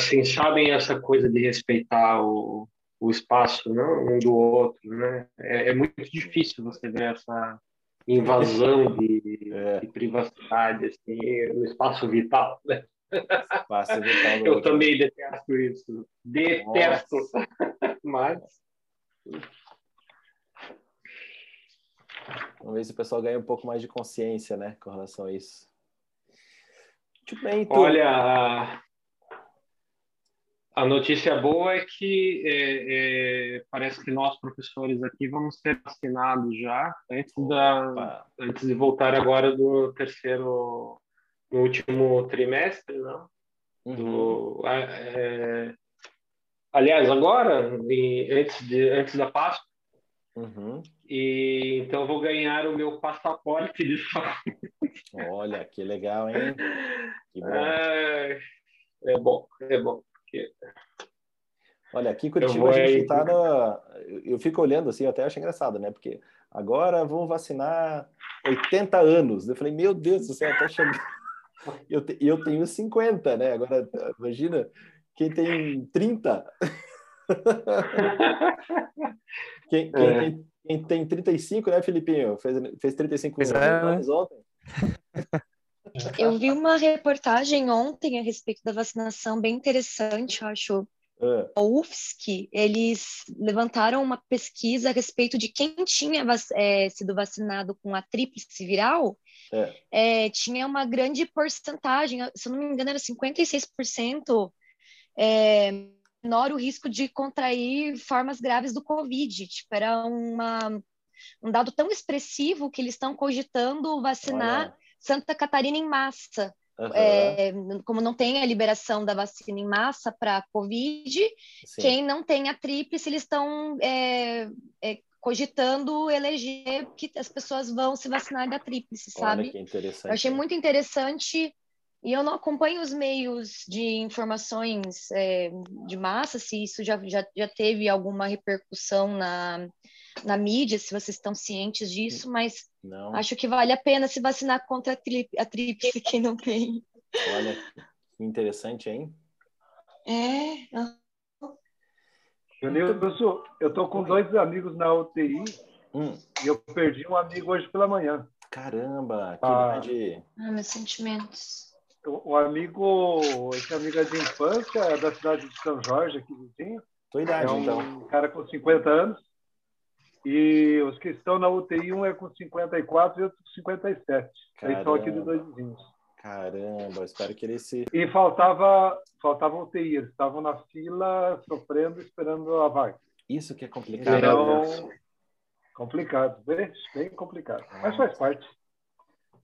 assim, sabem essa coisa de respeitar o, o espaço não, um do outro, né? É, é muito difícil você ver essa invasão de, é. de privacidade assim, no espaço vital, né? Espaço vital Eu também detesto isso. Detesto. Mas Vamos ver se o pessoal ganha um pouco mais de consciência, né, com relação a isso. Muito bem, então. Olha, a notícia boa é que é, é, parece que nós, professores aqui, vamos ser vacinados já, antes, da, antes de voltar agora do terceiro, no último trimestre, não? Uhum. Do, é, aliás, agora, antes, de, antes da Páscoa, uhum. e então vou ganhar o meu passaporte de saúde. Olha, que legal, hein? Que bom. É, é bom, é bom. Porque... Olha, aqui em Curitiba a gente está no... Eu fico olhando assim, eu até acho engraçado, né? Porque agora vão vacinar 80 anos. Eu falei, meu Deus do céu, até chegando. Eu, te... eu tenho 50, né? Agora, imagina quem tem 30. quem, quem, é. tem, quem, tem 35, né, Filipinho? Fez, fez 35 é, anos né? ontem. Eu vi uma reportagem ontem a respeito da vacinação bem interessante, eu acho. É. A UFSC, eles levantaram uma pesquisa a respeito de quem tinha é, sido vacinado com a tríplice viral, é. É, tinha uma grande porcentagem, se eu não me engano era 56%, é, menor o risco de contrair formas graves do Covid. Tipo, era uma, um dado tão expressivo que eles estão cogitando vacinar. Santa Catarina em massa. Uhum. É, como não tem a liberação da vacina em massa para Covid, Sim. quem não tem a tríplice, eles estão é, é, cogitando eleger que as pessoas vão se vacinar da tríplice, sabe? Olha que interessante. Eu achei muito interessante e eu não acompanho os meios de informações é, de massa, se isso já, já, já teve alguma repercussão na, na mídia, se vocês estão cientes disso, mas não. acho que vale a pena se vacinar contra a, tri, a tríplice, quem não tem. Olha, que interessante, hein? É. Eu, eu tô com dois amigos na UTI hum. e eu perdi um amigo hoje pela manhã. Caramba, que ah. Ah, meus sentimentos o amigo, esse amigo é de infância da cidade de São Jorge, aqui vizinho. Tua idade, é um então. cara com 50 anos. E os que estão na UTI, um é com 54 e outro com 57. Caramba. Eles são aqui dos dois vizinhos. Caramba, espero que ele se. E faltava, faltava UTI, eles estavam na fila, sofrendo, esperando a vaga. Isso que é complicado. Então, complicado, bem, bem complicado. Mas faz parte.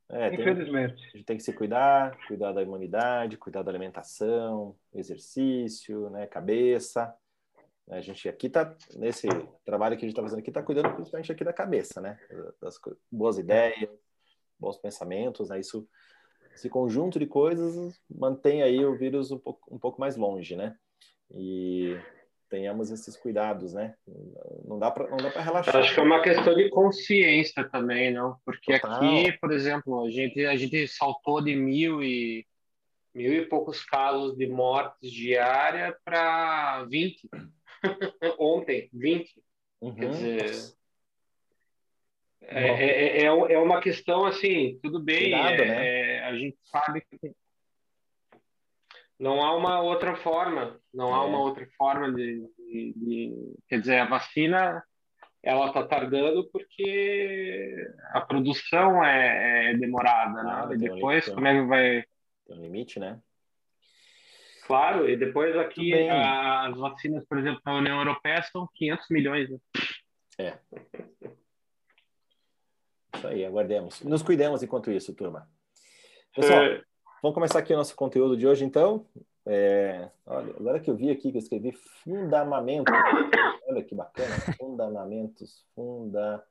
É, Infelizmente. Tem, a gente tem que se cuidar, cuidar da imunidade, cuidar da alimentação, exercício, né, cabeça. A gente aqui está, nesse trabalho que a gente está fazendo aqui, está cuidando principalmente aqui da cabeça, né? Das boas ideias, bons pensamentos, né? Isso, esse conjunto de coisas mantém aí o vírus um pouco, um pouco mais longe, né? E tenhamos esses cuidados, né? Não dá para não dá para relaxar. Acho que é uma questão de consciência também, não? Porque Total. aqui, por exemplo, a gente a gente saltou de mil e mil e poucos casos de mortes diária para 20 ontem, 20. Uhum. Quer dizer, é, é, é, é, uma questão assim, tudo bem, Cuidado, é, né? É, a gente sabe que não há uma outra forma, não é. há uma outra forma de, de, de, quer dizer, a vacina ela está tardando porque a produção é, é demorada, né? Ah, e depois como é que vai tem um limite, né? Claro, e depois aqui as vacinas, por exemplo, da União Europeia são 500 milhões. Né? É. Isso aí, aguardemos. Nos cuidemos enquanto isso, turma. Pessoal, é... Vamos começar aqui o nosso conteúdo de hoje, então. É, olha, agora que eu vi aqui que eu escrevi fundamento. Olha que bacana. Fundamentos. Fundamentos.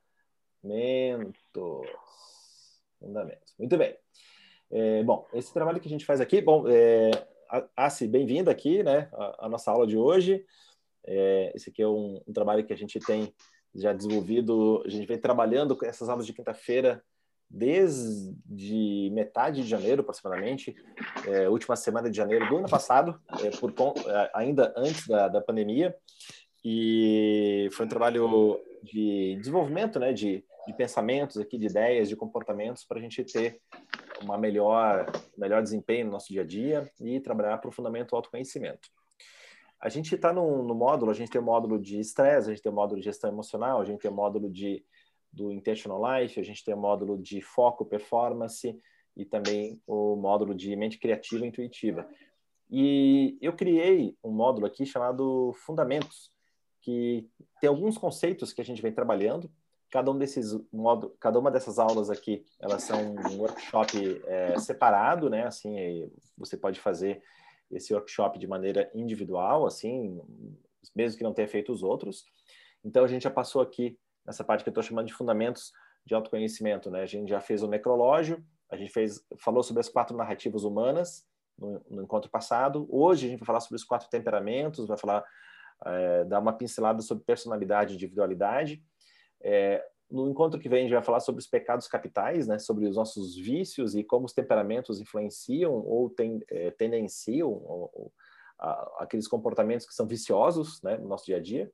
Fundamentos. Muito bem. É, bom, esse trabalho que a gente faz aqui, bom, é, Assi, bem-vinda aqui, né, a, nossa aula de hoje. É, esse aqui é um, um, trabalho que a gente tem já desenvolvido, a gente vem trabalhando com essas aulas de quinta-feira desde metade de janeiro, aproximadamente, é, última semana de janeiro do ano passado, é, por, é, ainda antes da, da pandemia, e foi um trabalho de desenvolvimento, né, de, de pensamentos aqui, de ideias, de comportamentos, para a gente ter uma melhor, melhor desempenho no nosso dia a dia e trabalhar profundamente o autoconhecimento. A gente está no, no, módulo, a gente tem o módulo de estresse, a gente tem o módulo de gestão emocional, a gente tem o módulo de, do Intentional Life, a gente tem o módulo de foco, performance e também o módulo de mente criativa e intuitiva. E eu criei um módulo aqui chamado Fundamentos, que tem alguns conceitos que a gente vem trabalhando. Cada um desses modo, cada uma dessas aulas aqui, elas são um workshop é, separado, né? Assim, você pode fazer esse workshop de maneira individual, assim, mesmo que não tenha feito os outros. Então, a gente já passou aqui nessa parte que eu estou chamando de fundamentos de autoconhecimento, né? A gente já fez o necrológio, a gente fez, falou sobre as quatro narrativas humanas no, no encontro passado. Hoje a gente vai falar sobre os quatro temperamentos, vai falar, é, dar uma pincelada sobre personalidade e individualidade. É, no encontro que vem, a gente vai falar sobre os pecados capitais, né, sobre os nossos vícios e como os temperamentos influenciam ou ten, é, tendenciam ou, ou, a, aqueles comportamentos que são viciosos né, no nosso dia a dia.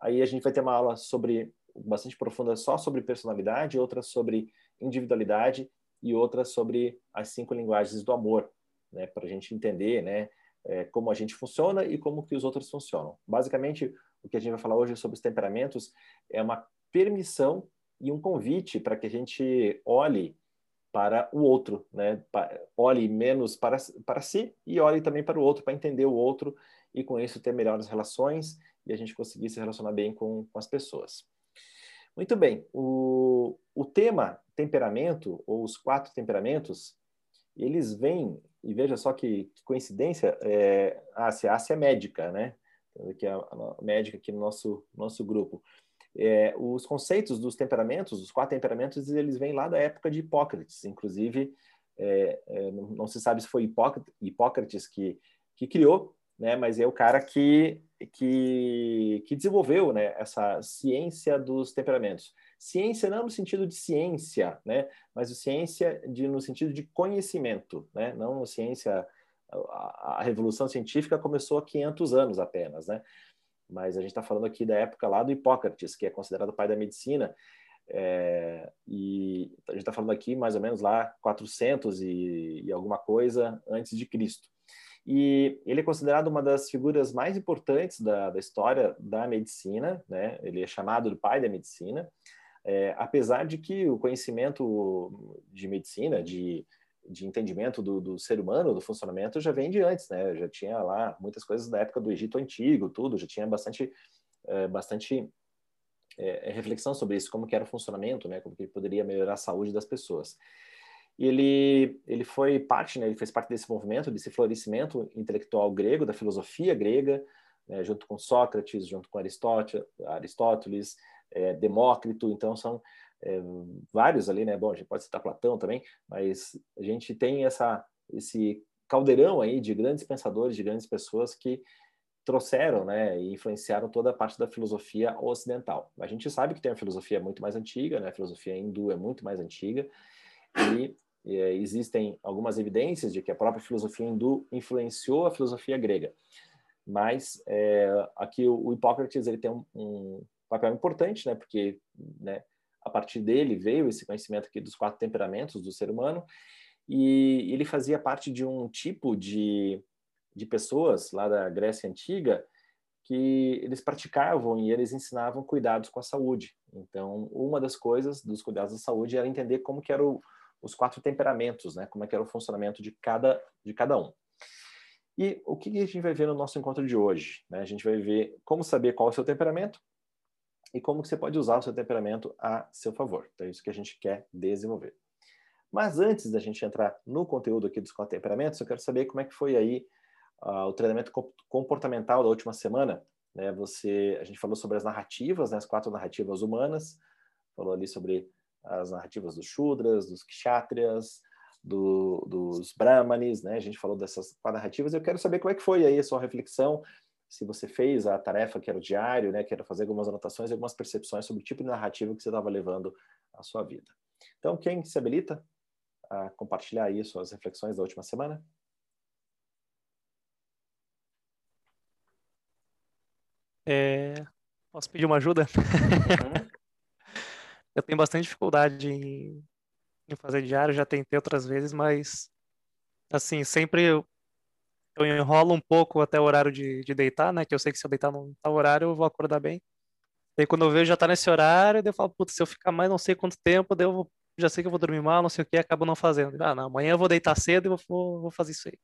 Aí a gente vai ter uma aula sobre bastante profunda só sobre personalidade, outra sobre individualidade e outra sobre as cinco linguagens do amor, né, para a gente entender, né, é, como a gente funciona e como que os outros funcionam. Basicamente, o que a gente vai falar hoje sobre os temperamentos é uma permissão e um convite para que a gente olhe para o outro, né? Olhe menos para, para si e olhe também para o outro, para entender o outro e com isso ter melhores relações e a gente conseguir se relacionar bem com, com as pessoas. Muito bem, o, o tema temperamento, ou os quatro temperamentos, eles vêm, e veja só que, que coincidência, é, a Ásia é médica, né? Que é a, a médica aqui no nosso, nosso grupo. É, os conceitos dos temperamentos, os quatro temperamentos, eles vêm lá da época de Hipócrates. Inclusive, é, é, não, se sabe se foi Hipócrates que, que criou, né? Mas é o cara que que, que desenvolveu, né? Essa ciência dos temperamentos. Ciência não no sentido de ciência, né? Mas ciência de, no sentido de conhecimento, né? Não ciência. A, a revolução científica começou há 500 anos apenas, né? Mas a gente está falando aqui da época lá do Hipócrates, que é considerado o pai da medicina, é, e a gente está falando aqui mais ou menos lá 400 e, e, alguma coisa antes de Cristo. E ele é considerado uma das figuras mais importantes da, da história da medicina, né? Ele é chamado do pai da medicina, é, apesar de que o conhecimento de medicina, de de entendimento do, do, ser humano, do funcionamento, já vem de antes, né? Já tinha lá muitas coisas da época do Egito Antigo, tudo, já tinha bastante, é, bastante é, reflexão sobre isso, como que era o funcionamento, né? Como que poderia melhorar a saúde das pessoas. E ele, ele foi parte, né? Ele fez parte desse movimento, desse florescimento intelectual grego, da filosofia grega, né? junto com Sócrates, junto com Aristóteles, Aristóteles é, Demócrito, então são é, vários ali, né? Bom, a gente pode citar Platão também, mas a gente tem essa, esse caldeirão aí de grandes pensadores, de grandes pessoas que trouxeram, né, e influenciaram toda a parte da filosofia ocidental. A gente sabe que tem uma filosofia muito mais antiga, né? A filosofia hindu é muito mais antiga e, é, existem algumas evidências de que a própria filosofia hindu influenciou a filosofia grega. Mas é, aqui o, o Hipócrates ele tem um, um papel importante, né? Porque né, a partir dele veio esse conhecimento aqui dos quatro temperamentos do ser humano, e ele fazia parte de um tipo de, de pessoas lá da Grécia Antiga que eles praticavam e eles ensinavam cuidados com a saúde. Então, uma das coisas dos cuidados da saúde era entender como que eram os quatro temperamentos, né? Como é que era o funcionamento de cada de cada um. E o que a gente vai ver no nosso encontro de hoje? Né? A gente vai ver como saber qual é o seu temperamento, e como que você pode usar o seu temperamento a seu favor. Então, é isso que a gente quer desenvolver. Mas antes da gente entrar no conteúdo aqui dos quatro temperamentos, eu quero saber como é que foi aí uh, o treinamento comportamental da última semana. Né? Você, a gente falou sobre as narrativas, né? as quatro narrativas humanas, falou ali sobre as narrativas dos Shudras, dos Kshatriyas, do, dos Brahmanes, né? A gente falou dessas quatro narrativas. Eu quero saber como é que foi aí a sua reflexão se você fez a tarefa que era o diário, né, que era fazer algumas anotações, algumas percepções sobre o tipo de narrativa que você estava levando à sua vida. Então, quem se habilita a compartilhar aí suas reflexões da última semana? É... Posso pedir uma ajuda? Uhum. eu tenho bastante dificuldade em, em, fazer diário, já tentei outras vezes, mas assim, sempre eu, eu enrolo um pouco até o horário de, de deitar, né? Que eu sei que se eu deitar no tal horário eu vou acordar bem. E quando eu vejo já tá nesse horário, eu falo, putz, se eu ficar mais não sei quanto tempo, daí eu vou, já sei que eu vou dormir mal, não sei o que, acabo não fazendo. Ah, não, amanhã eu vou deitar cedo e vou, vou fazer isso aí.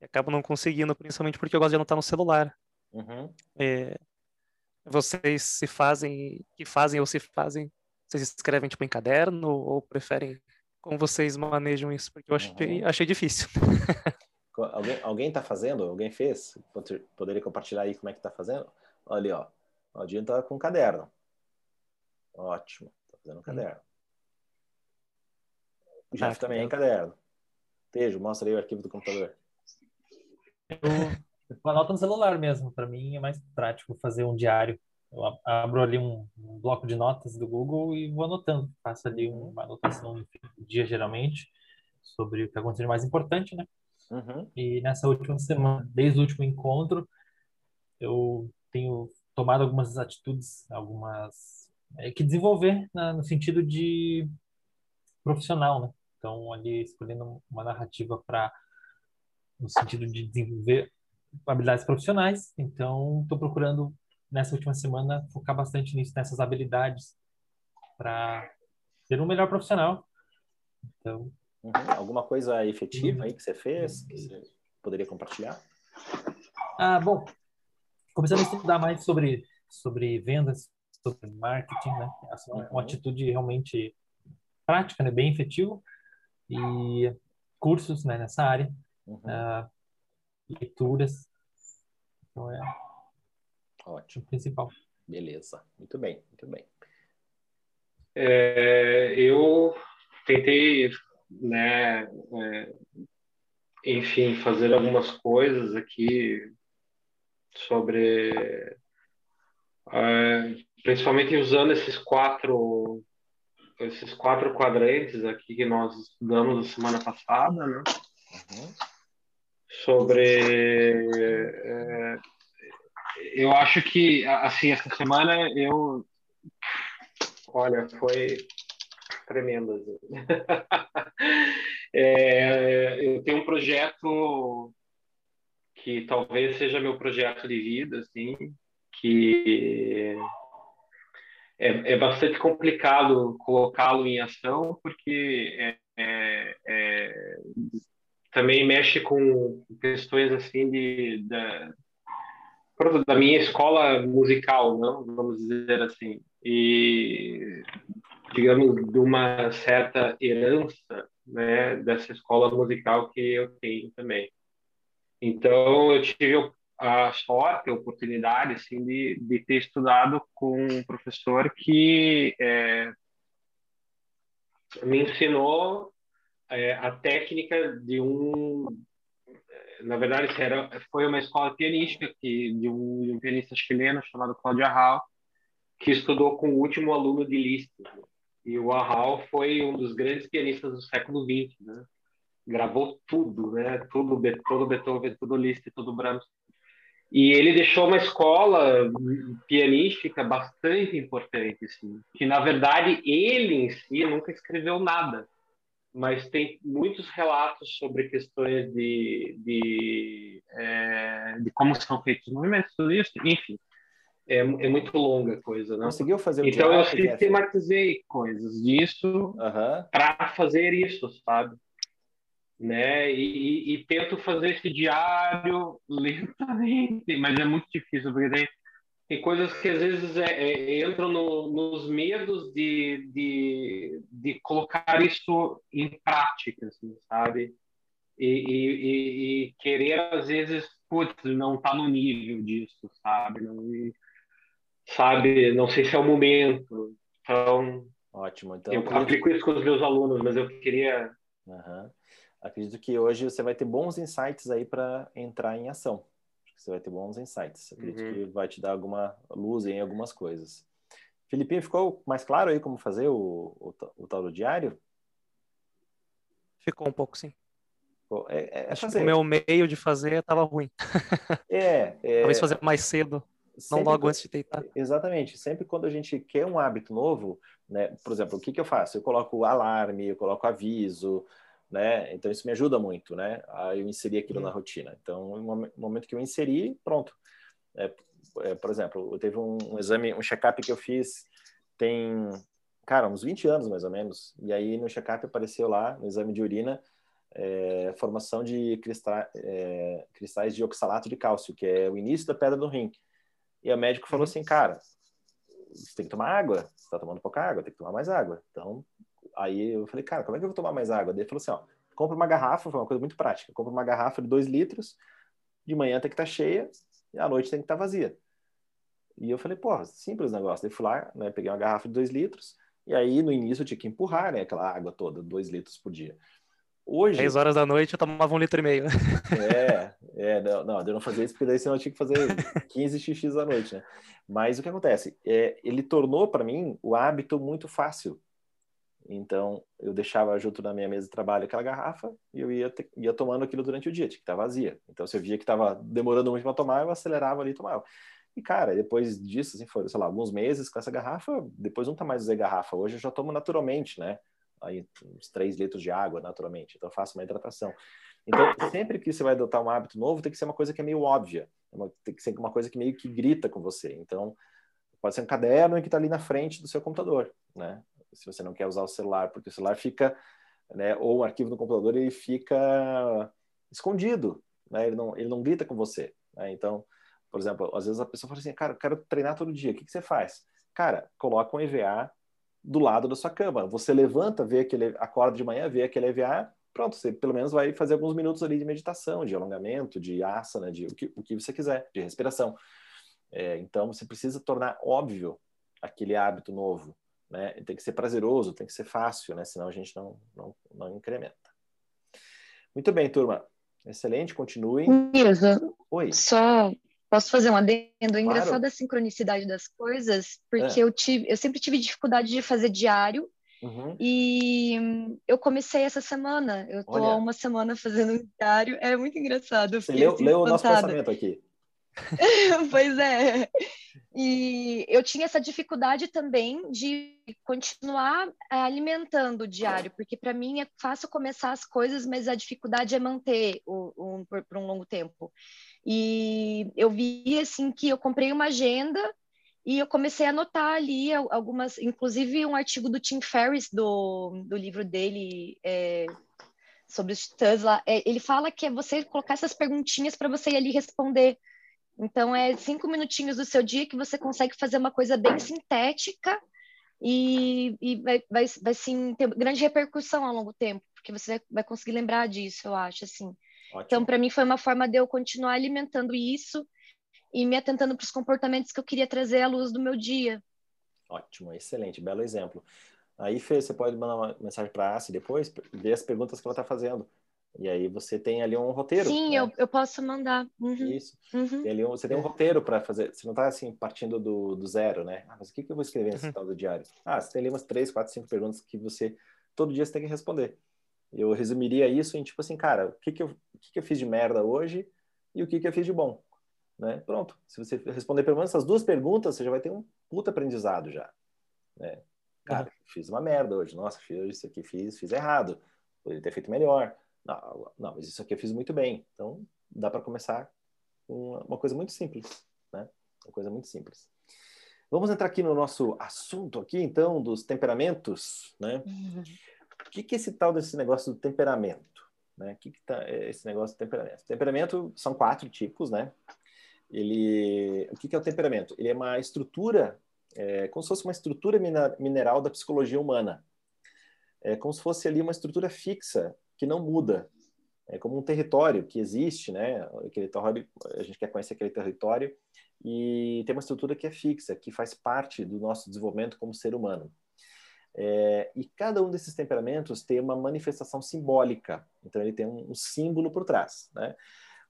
E acabo não conseguindo, principalmente porque eu gosto de anotar no celular. Uhum. É, vocês se fazem, que fazem ou se fazem, vocês escrevem tipo em caderno ou preferem como vocês manejam isso? Porque eu achei, uhum. achei difícil. alguém, alguém tá fazendo? Alguém fez? Poderia compartilhar aí como é que tá fazendo? Olha ali, ó. O Aldinho tá com um caderno. Ótimo. Tá fazendo um caderno. O Jeff ah, também é em caderno. Tejo, mostra aí o arquivo do computador. Eu, eu anoto no celular mesmo. Para mim é mais prático fazer um diário. Eu abro ali um, um, bloco de notas do Google e vou anotando. Faço ali uma anotação no dia, geralmente, sobre o que está acontecendo de mais importante, né? Uhum. E nessa última semana, desde o último encontro, eu tenho tomado algumas atitudes, algumas é, que desenvolver na, no sentido de profissional, né? Então, ali escolhendo uma narrativa para no sentido de desenvolver habilidades profissionais. Então, estou procurando nessa última semana focar bastante nisso, nessas habilidades para ser um melhor profissional. Então, uhum. alguma coisa efetiva aí que você fez que você poderia compartilhar? Ah, bom, começando a estudar mais sobre, sobre vendas, sobre marketing, né? Essa é uma, uma atitude realmente prática, né? Bem efetiva. E cursos né? nessa área. Uhum. Uh, leituras. Então é Ótimo. o principal. Beleza. Muito bem, muito bem. É, eu tentei, né, é, enfim, fazer algumas coisas aqui sobre uh, principalmente usando esses quatro esses quatro quadrantes aqui que nós estudamos na semana passada, né? Uhum. Sobre uh, eu acho que assim essa semana eu olha foi tremenda é, eu tenho um projeto que talvez seja meu projeto de vida, assim, que é, é bastante complicado colocá-lo em ação, porque é, é, é também mexe com questões assim de da, da minha escola musical, não? Vamos dizer assim, e digamos de uma certa herança, né, dessa escola musical que eu tenho também. Então, eu tive a sorte, a oportunidade, assim, de, de ter estudado com um professor que é, me ensinou é, a técnica de um na verdade era foi uma escola pianística que de um, de um pianista chileno chamado Cláudio Arral que estudou com o último aluno de Liszt e o Arral foi um dos grandes pianistas do século XX né? gravou tudo, né? Tudo, todo Beethoven, tudo Liszt, tudo Brahms. E ele deixou uma escola pianística bastante importante, assim, que na verdade ele em si nunca escreveu nada, mas tem muitos relatos sobre questões de, de, é, de como são feitos os movimentos, tudo isso, enfim. É, é muito longa a coisa, né? Conseguiu fazer o Então eu sistematizei coisas disso uhum. para fazer isso, sabe? né? E, e, tento fazer esse diário lentamente, mas é muito difícil porque tem, tem coisas que às vezes é, é, entram no, nos medos de, de, de colocar isso em prática, assim, sabe? E, e, e, querer às vezes, putz, não tá no nível disso, sabe? Não, sabe? Não sei se é o momento. Então, ótimo. Então, eu aplico isso com os meus alunos, mas eu queria Uhum acredito que hoje você vai ter bons insights aí para entrar em ação. Você vai ter bons insights. Acredito uhum. que vai te dar alguma luz em algumas coisas. Filipinho, ficou mais claro aí como fazer o, o, o tal do diário? Ficou um pouco, sim. É, é que o meu meio de fazer estava ruim. É, é... Talvez fazer mais cedo, sempre, não logo antes de deitar. Exatamente. Sempre quando a gente quer um hábito novo, né? Por exemplo, o que, que eu faço? Eu coloco alarme, eu coloco aviso, né? Então isso me ajuda muito, né? A eu inserir aquilo hum. na rotina. Então, no momento que eu inseri, pronto. É, é, por exemplo, eu teve um, um exame, um check-up que eu fiz tem, cara, uns 20 anos mais ou menos. E aí no check-up apareceu lá, no exame de urina, é, formação de cristais, é, cristais de oxalato de cálcio, que é o início da pedra do rim. E o médico falou uhum. assim, cara, você tem que tomar água, você está tomando pouca água, tem que tomar mais água. Então, aí eu falei, cara, como é que eu vou tomar mais água? Daí ele falou assim, ó, compra uma garrafa, foi uma coisa muito prática, compra uma garrafa de 2 litros, de manhã tem que estar tá cheia, e à noite tem que estar tá vazia. E eu falei, pô, simples negócio. Daí fui lá, né, peguei uma garrafa de 2 litros, e aí no início eu tinha que empurrar, né, aquela água toda, 2 litros por dia. Hoje. 10 horas da noite eu tomava um litro e meio. É, é, não, não, eu não fazia isso porque daí senão eu tinha que fazer 15 xx à noite, né? Mas o que acontece? É, ele tornou para mim o hábito muito fácil. Então, eu deixava junto na minha mesa de trabalho aquela garrafa e eu ia, te, ia tomando aquilo durante o dia, tinha que estar vazia. Então, se eu via que estava demorando muito para tomar, eu acelerava ali e tomava. E, cara, depois disso, assim, foram, sei lá, alguns meses com essa garrafa, depois nunca mais usei garrafa. Hoje eu já tomo naturalmente, né? Aí, uns 3 litros de água, naturalmente. Então, eu faço uma hidratação. Então, sempre que você vai adotar um hábito novo, tem que ser uma coisa que é meio óbvia. É tem que ser uma coisa que meio que grita com você. Então, pode ser um caderno que está ali na frente do seu computador, né? Se você não quer usar o celular, porque o celular fica, né? Ou o arquivo no computador, ele fica escondido, né? Ele não, ele não grita com você, né? Então, por exemplo, às vezes a pessoa fala assim, cara, eu quero treinar todo dia, o que, que você faz? Cara, coloca um EVA do lado da sua cama. Você levanta, vê aquele, acorda de manhã, vê aquele EVA, pronto, você pelo menos vai fazer alguns minutos ali de meditação, de alongamento, de asana, de o que, o que você quiser, de respiração. É, então, você precisa tornar óbvio aquele hábito novo, né? Tem que ser prazeroso, tem que ser fácil, né? Senão a gente não, não, não incrementa. Muito bem, turma. Excelente, continuem. Mirza, Oi. Só Posso fazer um adendo? Claro. Engraçado a sincronicidade das coisas, porque é. eu, tive, eu sempre tive dificuldade de fazer diário. Uhum. E eu comecei essa semana. Eu tô há uma semana fazendo um diário. É muito engraçado. Você leu, assim, leu o nosso pensamento aqui. pois é. E eu tinha essa dificuldade também de continuar eh, alimentando o diário, porque para mim é fácil começar as coisas, mas a dificuldade é manter o, um, por, por um longo tempo. E eu vi assim que eu comprei uma agenda e eu comecei a anotar ali algumas, inclusive um artigo do Tim Ferriss do, do livro dele é, sobre os titãs lá. É, ele fala que é você colocar essas perguntinhas para você ir ali responder. Então é cinco minutinhos do seu dia que você consegue fazer uma coisa bem sintética e, e vai, vai, vai sim ter grande repercussão ao longo do tempo, porque você vai, conseguir lembrar disso, eu acho assim. Ótimo. Então, para mim, foi uma forma de eu continuar alimentando isso e me atentando para os comportamentos que eu queria trazer à luz do meu dia. Ótimo, excelente, belo exemplo. Aí, Fê, você pode mandar uma mensagem para a Assi depois, ver as perguntas que ela está fazendo. E aí você tem ali um roteiro. Sim, né? eu, eu posso mandar. Uhum. Isso. Uhum. Tem ali um, você tem um roteiro para fazer. Você não está assim partindo do, do zero, né? Ah, mas o que, que eu vou escrever nesse uhum. tal do diário? Ah, você tem ali umas três, quatro, cinco perguntas que você todo dia você tem que responder. Eu resumiria isso em tipo assim, cara, o que que eu, o que que eu fiz de merda hoje e o que que eu fiz de bom, né? Pronto. Se você responder pelo menos essas duas perguntas, você já vai ter um puta aprendizado já, né? Cara, uhum. fiz uma merda hoje. Nossa, fiz isso aqui, fiz, fiz errado. Poderia ter feito melhor. Não, não, mas isso aqui eu fiz muito bem. Então, dá para começar com uma coisa muito simples, né? Uma coisa muito simples. Vamos entrar aqui no nosso assunto aqui, então, dos temperamentos, né? Uhum. Que, que é esse tal desse negócio do temperamento? Né? O que, que tá é esse negócio do temperamento? Temperamento são quatro tipos, né? Ele, o que, que é o temperamento? Ele é uma estrutura, é, como se fosse uma estrutura mineral da psicologia humana. É como se fosse ali uma estrutura fixa que não muda. É como um território que existe, né? Aquele território, a gente quer conhecer aquele território e tem uma estrutura que é fixa, que faz parte do nosso desenvolvimento como ser humano. É, e cada um desses temperamentos tem uma manifestação simbólica, então ele tem um, um símbolo por trás. Né?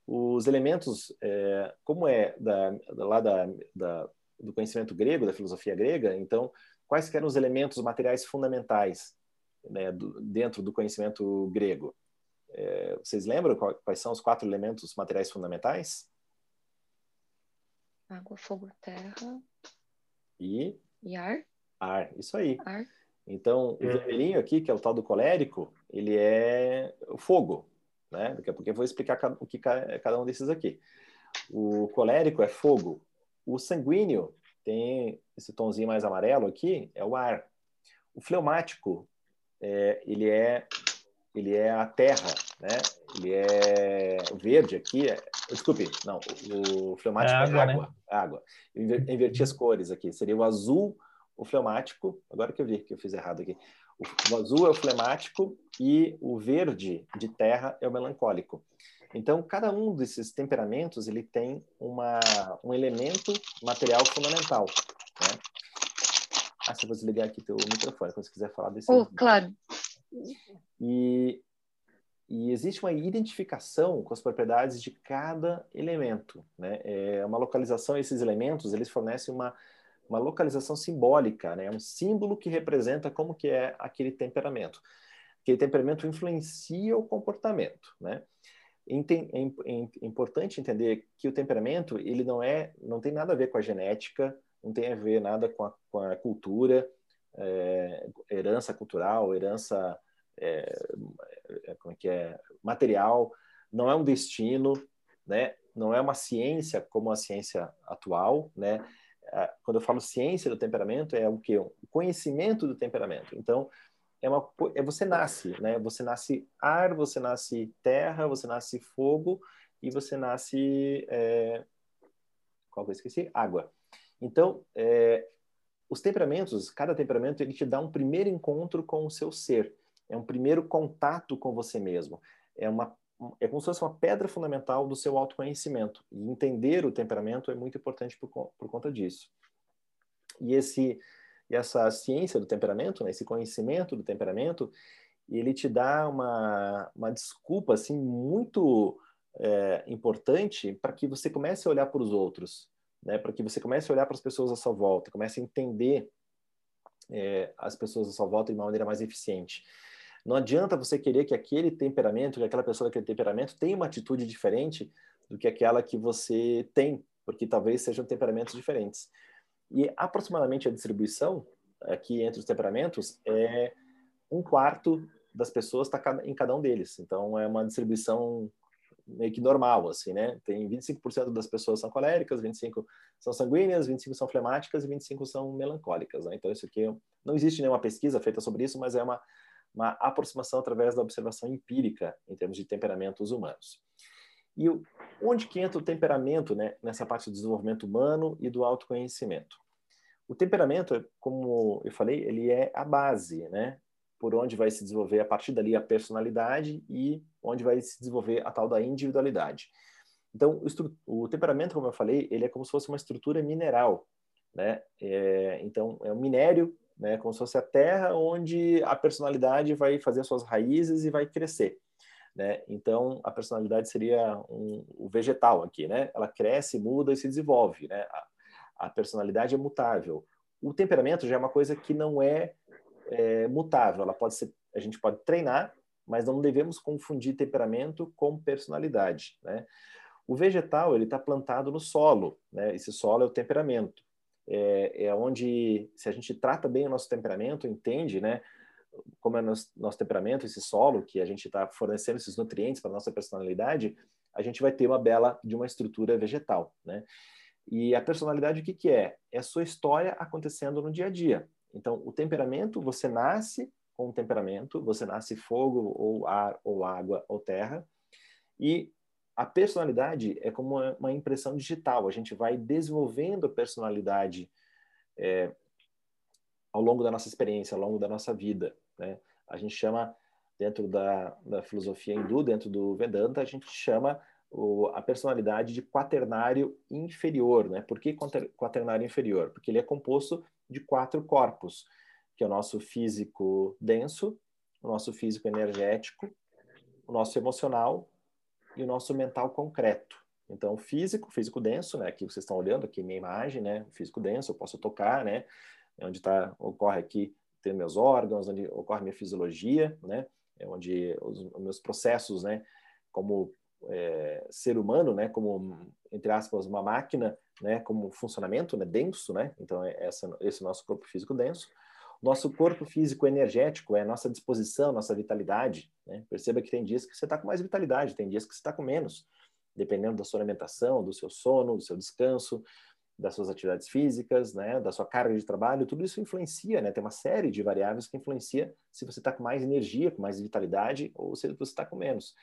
Os elementos, é, como é da, da, lá da, da, do conhecimento grego, da filosofia grega. Então, quais eram os elementos materiais fundamentais né, do, dentro do conhecimento grego? É, vocês lembram quais são os quatro elementos materiais fundamentais? Água, fogo, terra. E? E ar. Ar, isso aí. Ar. Então, o vermelhinho aqui, que é o tal do colérico, ele é o fogo, né? Daqui a pouco eu vou explicar o que é cada um desses aqui. O colérico é fogo. O sanguíneo tem esse tomzinho mais amarelo aqui, é o ar. O fleumático, é, ele é ele é a terra, né? Ele é o verde aqui, é... desculpe, não, o fleumático é água, é água. Né? água. Eu inverti as cores aqui, seria o azul, o fleumático, agora que eu vi que eu fiz errado aqui. O, azul é o fleumático e o verde de terra é o melancólico. Então, cada um desses temperamentos ele tem uma, um elemento material fundamental. Né? Ah, se eu vou desligar aqui teu microfone, quando você quiser falar desse. Oh, claro. E, e existe uma identificação com as propriedades de cada elemento. Né? É uma localização, esses elementos, eles fornecem uma, uma localização simbólica, né? um símbolo que representa como que é aquele temperamento. Aquele temperamento influencia o comportamento. Né? é importante entender que o temperamento ele não é não tem nada a ver com a genética não tem a ver nada com a, com a cultura é, herança cultural herança é, é, como é que é material não é um destino né não é uma ciência como a ciência atual né quando eu falo ciência do temperamento é o que o conhecimento do temperamento então é uma é você nasce, né? Você nasce ar, você nasce terra, você nasce fogo e você nasce é... qual que eu esqueci? Água. Então, é... os temperamentos, cada temperamento ele te dá um primeiro encontro com o seu ser, é um primeiro contato com você mesmo, é uma é como se fosse uma pedra fundamental do seu autoconhecimento. E entender o temperamento é muito importante por, por conta disso. E esse e essa ciência do temperamento, né, esse conhecimento do temperamento, ele te dá uma, uma desculpa assim muito é, importante para que você comece a olhar para os outros, né, para que você comece a olhar para as pessoas à sua volta, comece a entender é, as pessoas à sua volta de uma maneira mais eficiente. Não adianta você querer que aquele temperamento, que aquela pessoa daquele temperamento tenha uma atitude diferente do que aquela que você tem, porque talvez sejam temperamentos diferentes. E aproximadamente a distribuição aqui entre os temperamentos é um quarto das pessoas está em cada um deles. Então é uma distribuição meio que normal, assim, né? Tem 25% das pessoas são coléricas, 25 são sanguíneas, 25 são flemáticas e 25 são melancólicas, né? Então isso aqui não existe nenhuma pesquisa feita sobre isso, mas é uma uma aproximação através da observação empírica em termos de temperamentos humanos. E onde que entra o temperamento né, nessa parte do desenvolvimento humano e do autoconhecimento? O temperamento, como eu falei, ele é a base, né? Por onde vai se desenvolver a partir dali a personalidade e onde vai se desenvolver a tal da individualidade. Então, o, temperamento, como eu falei, ele é como se fosse uma estrutura mineral, né? É, então, é um minério, né? Como se fosse a terra onde a personalidade vai fazer suas raízes e vai crescer. Né? Então, a personalidade seria um, o vegetal aqui, né? Ela cresce, muda e se desenvolve, né? A, a personalidade é mutável. O temperamento já é uma coisa que não é, é mutável. Ela pode ser, a gente pode treinar, mas não devemos confundir temperamento com personalidade, né? O vegetal ele está plantado no solo, né? Esse solo é o temperamento. É, é onde, se a gente trata bem o nosso temperamento, entende, né? como é nosso, nosso temperamento, esse solo que a gente está fornecendo esses nutrientes para nossa personalidade, a gente vai ter uma bela de uma estrutura vegetal, né? E a personalidade o que que é? É a sua história acontecendo no dia a dia. Então, o temperamento, você nasce com um temperamento, você nasce fogo ou ar ou água ou terra, e a personalidade é como uma impressão digital. A gente vai desenvolvendo a personalidade é, ao longo da nossa experiência, ao longo da nossa vida. Né? A gente chama, dentro da, da filosofia hindu, dentro do Vedanta, a gente chama o, a personalidade de quaternário inferior. Né? Por que quaternário inferior? Porque ele é composto de quatro corpos, que é o nosso físico denso, o nosso físico energético, o nosso emocional e o nosso mental concreto. Então, físico, físico denso, né? Aqui vocês estão olhando aqui minha imagem, né? Físico denso, eu posso tocar, né? É onde tá, ocorre aqui, tem meus órgãos, onde ocorre minha fisiologia, né? É onde os, os meus processos, né? Como é, ser humano, né? Como, entre aspas, uma máquina, né? Como funcionamento, né? Denso, né? Então, é essa, esse é nosso corpo físico denso. Nosso corpo físico energético é nossa disposição, nossa vitalidade. Né? Perceba que tem dias que você está com mais vitalidade, tem dias que você está com menos dependendo da sua alimentação, do seu sono, do seu descanso, das suas atividades físicas, né, da sua carga de trabalho, tudo isso influencia, né? Tem uma série de variáveis que influencia se você está com mais energia, com mais vitalidade, ou se você está com menos.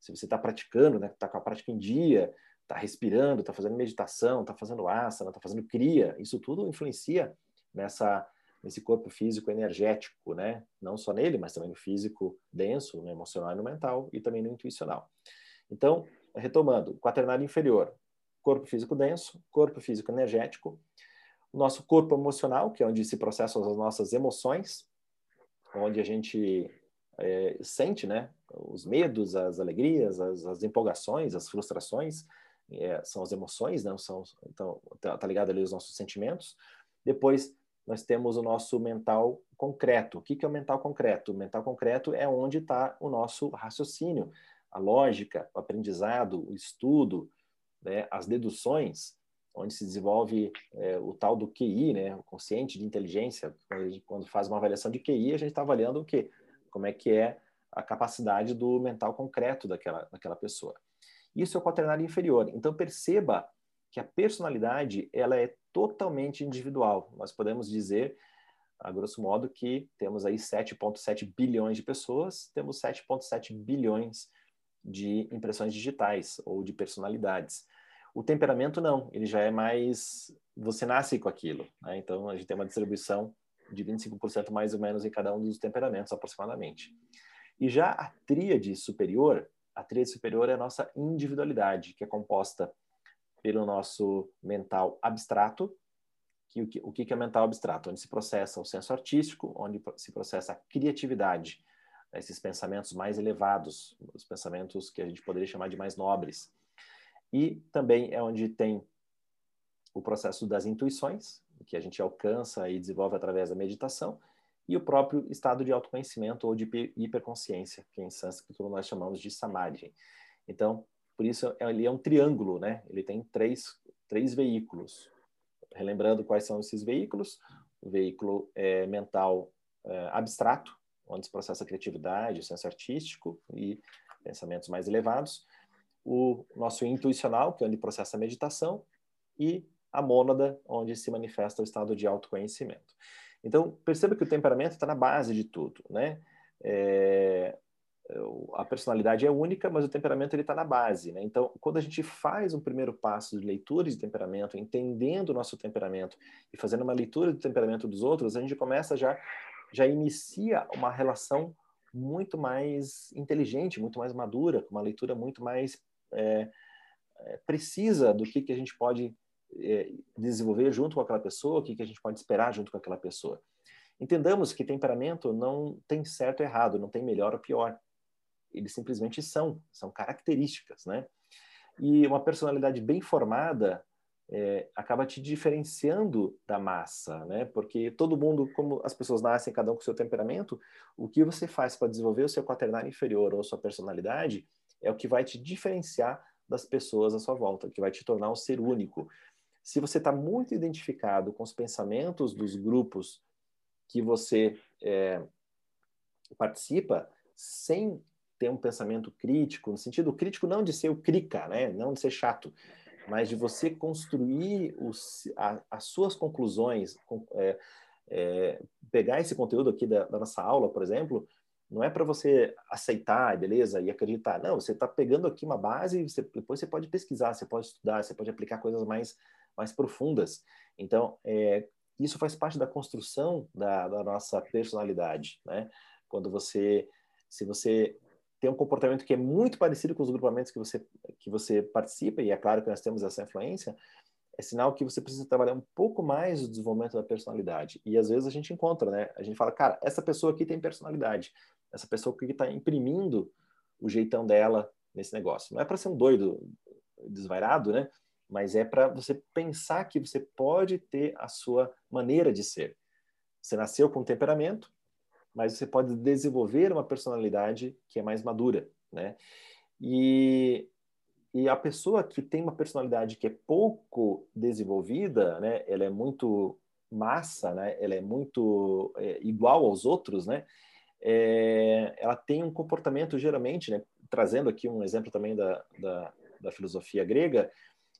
Se você está praticando, né, está com a prática em dia, está respirando, está fazendo meditação, está fazendo asana, está fazendo cria, isso tudo influencia nessa nesse corpo físico energético, né? Não só nele, mas também no físico denso, no emocional e no mental, e também no intuicional. Então, retomando, quaternário inferior, corpo físico denso, corpo físico energético, o nosso corpo emocional, que é onde se processam as nossas emoções, onde a gente é, sente, né, os medos, as alegrias, as, as empolgações, as frustrações, é, são as emoções, não são, então tá, tá ligado ali os nossos sentimentos. Depois nós temos o nosso mental concreto. O que, que é o mental concreto? O mental concreto é onde está o nosso raciocínio, a lógica, o aprendizado, o estudo, né, as deduções, onde se desenvolve é, o tal do QI, né, o consciente de inteligência. Quando faz uma avaliação de QI, a gente está avaliando o quê? Como é que é a capacidade do mental concreto daquela, daquela pessoa. Isso é o quaternário inferior. Então perceba que a personalidade ela é totalmente individual. Nós podemos dizer, a grosso modo, que temos aí 7,7 bilhões de pessoas, temos 7,7 bilhões de impressões digitais ou de personalidades. O temperamento não, ele já é mais você nasce com aquilo, né? Então a gente tem uma distribuição de 25% mais ou menos em cada um dos temperamentos aproximadamente. E já a tríade superior, a tríade superior é a nossa individualidade, que é composta pelo nosso mental abstrato, que o que, o que é mental abstrato? Onde se processa o senso artístico, onde se processa a criatividade, esses pensamentos mais elevados, os pensamentos que a gente poderia chamar de mais nobres. E também é onde tem o processo das intuições, que a gente alcança e desenvolve através da meditação, e o próprio estado de autoconhecimento ou de hiperconsciência, que em sânscrito nós chamamos de samadhi. Então, por isso ele é um triângulo, né? Ele tem três, três veículos. Relembrando quais são esses veículos, o veículo é, mental é, abstrato, onde se processa a criatividade, o senso artístico e pensamentos mais elevados. O nosso intuicional, que é onde processa a meditação, e a mônada, onde se manifesta o estado de autoconhecimento. Então, perceba que o temperamento está na base de tudo, né? É, a personalidade é única, mas o temperamento ele está na base, né? Então, quando a gente faz um primeiro passo de leitura de temperamento, entendendo o nosso temperamento e fazendo uma leitura do temperamento dos outros, a gente começa já já inicia uma relação muito mais inteligente, muito mais madura, com uma leitura muito mais é, é, precisa do que, que a gente pode é, desenvolver junto com aquela pessoa, o que, que a gente pode esperar junto com aquela pessoa. Entendamos que temperamento não tem certo ou errado, não tem melhor ou pior. Eles simplesmente são, são características, né? E uma personalidade bem formada é, acaba te diferenciando da massa, né? Porque todo mundo, como as pessoas nascem cada um com seu temperamento, o que você faz para desenvolver o seu quaternário inferior ou sua personalidade é o que vai te diferenciar das pessoas à sua volta, que vai te tornar um ser único. Se você está muito identificado com os pensamentos dos grupos que você é, participa, sem ter um pensamento crítico, no sentido crítico não de ser o crica, né? Não de ser chato, mas de você construir os, a, as suas conclusões, é, é, pegar esse conteúdo aqui da, da, nossa aula, por exemplo, não é para você aceitar, beleza, e acreditar. Não, você está pegando aqui uma base, você, depois você pode pesquisar, você pode estudar, você pode aplicar coisas mais, mais profundas. Então, é, isso faz parte da construção da, da nossa personalidade, né? Quando você, se você tem um comportamento que é muito parecido com os grupamentos que você, que você participa, e é claro que nós temos essa influência, é sinal que você precisa trabalhar um pouco mais o desenvolvimento da personalidade. E às vezes a gente encontra, né? A gente fala, cara, essa pessoa aqui tem personalidade. Essa pessoa aqui está imprimindo o jeitão dela nesse negócio. Não é para ser um doido, desvairado, né? Mas é para você pensar que você pode ter a sua maneira de ser. Você nasceu com temperamento, mas você pode desenvolver uma personalidade que é mais madura, né? E, e a pessoa que tem uma personalidade que é pouco desenvolvida, né? Ela é muito massa, né? Ela é muito é, igual aos outros, né? É, ela tem um comportamento geralmente, né? Trazendo aqui um exemplo também da, da, da filosofia grega,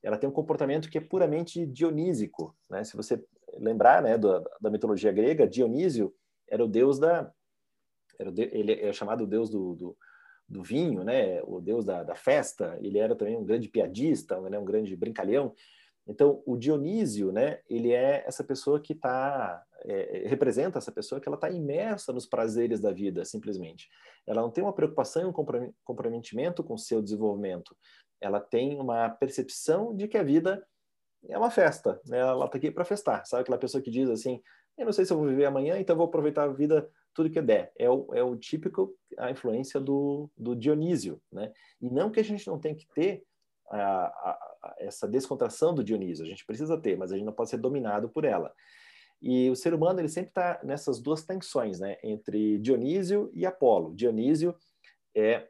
ela tem um comportamento que é puramente dionísico, né? Se você lembrar, né, da, da mitologia grega, Dionísio era o deus da era o de, ele é chamado o deus do, do, do, vinho, né? O deus da, da festa. Ele era também um grande piadista, né? um grande brincalhão. Então, o Dionísio, né? Ele é essa pessoa que está é, representa essa pessoa que ela está imersa nos prazeres da vida, simplesmente. Ela não tem uma preocupação e um comprometimento com o seu desenvolvimento. Ela tem uma percepção de que a vida é uma festa, né? Ela está aqui para festar. Sabe aquela pessoa que diz assim: eu não sei se eu vou viver amanhã, então vou aproveitar a vida tudo que der. É o, é o típico, a influência do, do Dionísio, né? E não que a gente não tem que ter a, a, a, essa descontração do Dionísio, a gente precisa ter, mas a gente não pode ser dominado por ela. E o ser humano ele sempre está nessas duas tensões, né? Entre Dionísio e Apolo. Dionísio é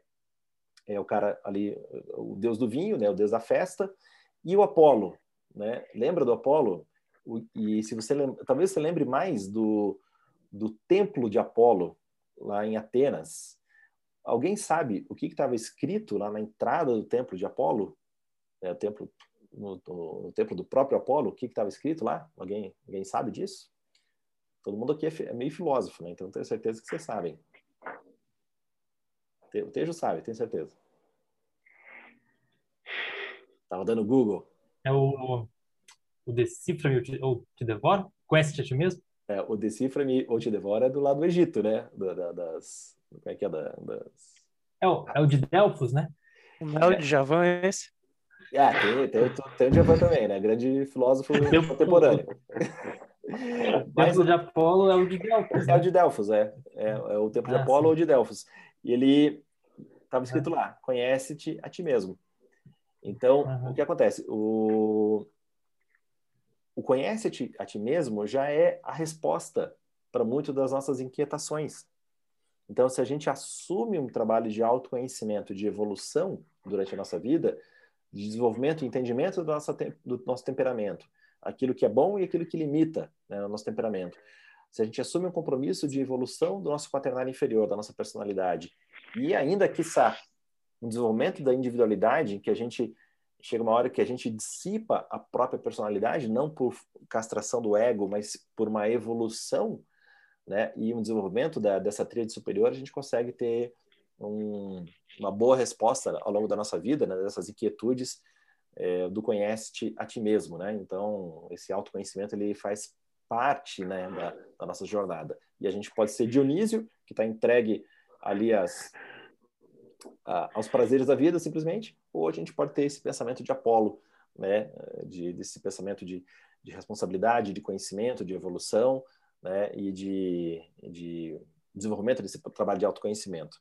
é o cara ali, o deus do vinho, né? O deus da festa. E o Apolo, né? Lembra do Apolo? E se você lembra, talvez você lembre mais do, do templo de Apolo lá em Atenas. Alguém sabe o que estava escrito lá na entrada do templo de Apolo? É, o templo no, no, no, templo do próprio Apolo, o que estava escrito lá? Alguém, alguém sabe disso? Todo mundo aqui é, é meio filósofo, né? Então tenho certeza que vocês sabem. O Tejo sabe, tenho certeza. Tava dando Google. É o, o Decifra-me ou Te Devora? Conhece a ti mesmo? É, o Decifra-me ou Te Devora é do lado do Egito, né? Da, da, das, como é que é? Da, das... é, o, é o de Delfos, né? O Mel de Javan é esse? Ah, tem, tem, tem o Javan também, né? Grande filósofo contemporâneo. Mas o de Apolo é o de Delfos. Né? É o de Delfos, é. É, é o templo ah, de Apolo sim. ou de Delfos. E ele estava escrito lá: conhece-te a ti mesmo. Então, uhum. o que acontece? O, o conhece-te a ti mesmo já é a resposta para muitas das nossas inquietações. Então, se a gente assume um trabalho de autoconhecimento, de evolução durante a nossa vida, de desenvolvimento e entendimento do nosso, do nosso temperamento, aquilo que é bom e aquilo que limita né, o nosso temperamento. Se a gente assume um compromisso de evolução do nosso quaternário inferior, da nossa personalidade, e ainda, quiçá, um desenvolvimento da individualidade, em que a gente chega uma hora que a gente dissipa a própria personalidade, não por castração do ego, mas por uma evolução, né, e um desenvolvimento da, dessa tríade superior, a gente consegue ter um, uma boa resposta ao longo da nossa vida, né, dessas inquietudes é, do conhece-te a ti mesmo, né? Então, esse autoconhecimento ele faz parte, né, da, da nossa jornada. E a gente pode ser Dionísio, que está entregue ali às, aos prazeres da vida, simplesmente, ou a gente pode ter esse pensamento de Apolo, né, de, desse pensamento de, de responsabilidade, de conhecimento, de evolução, né, e de, de desenvolvimento desse trabalho de autoconhecimento.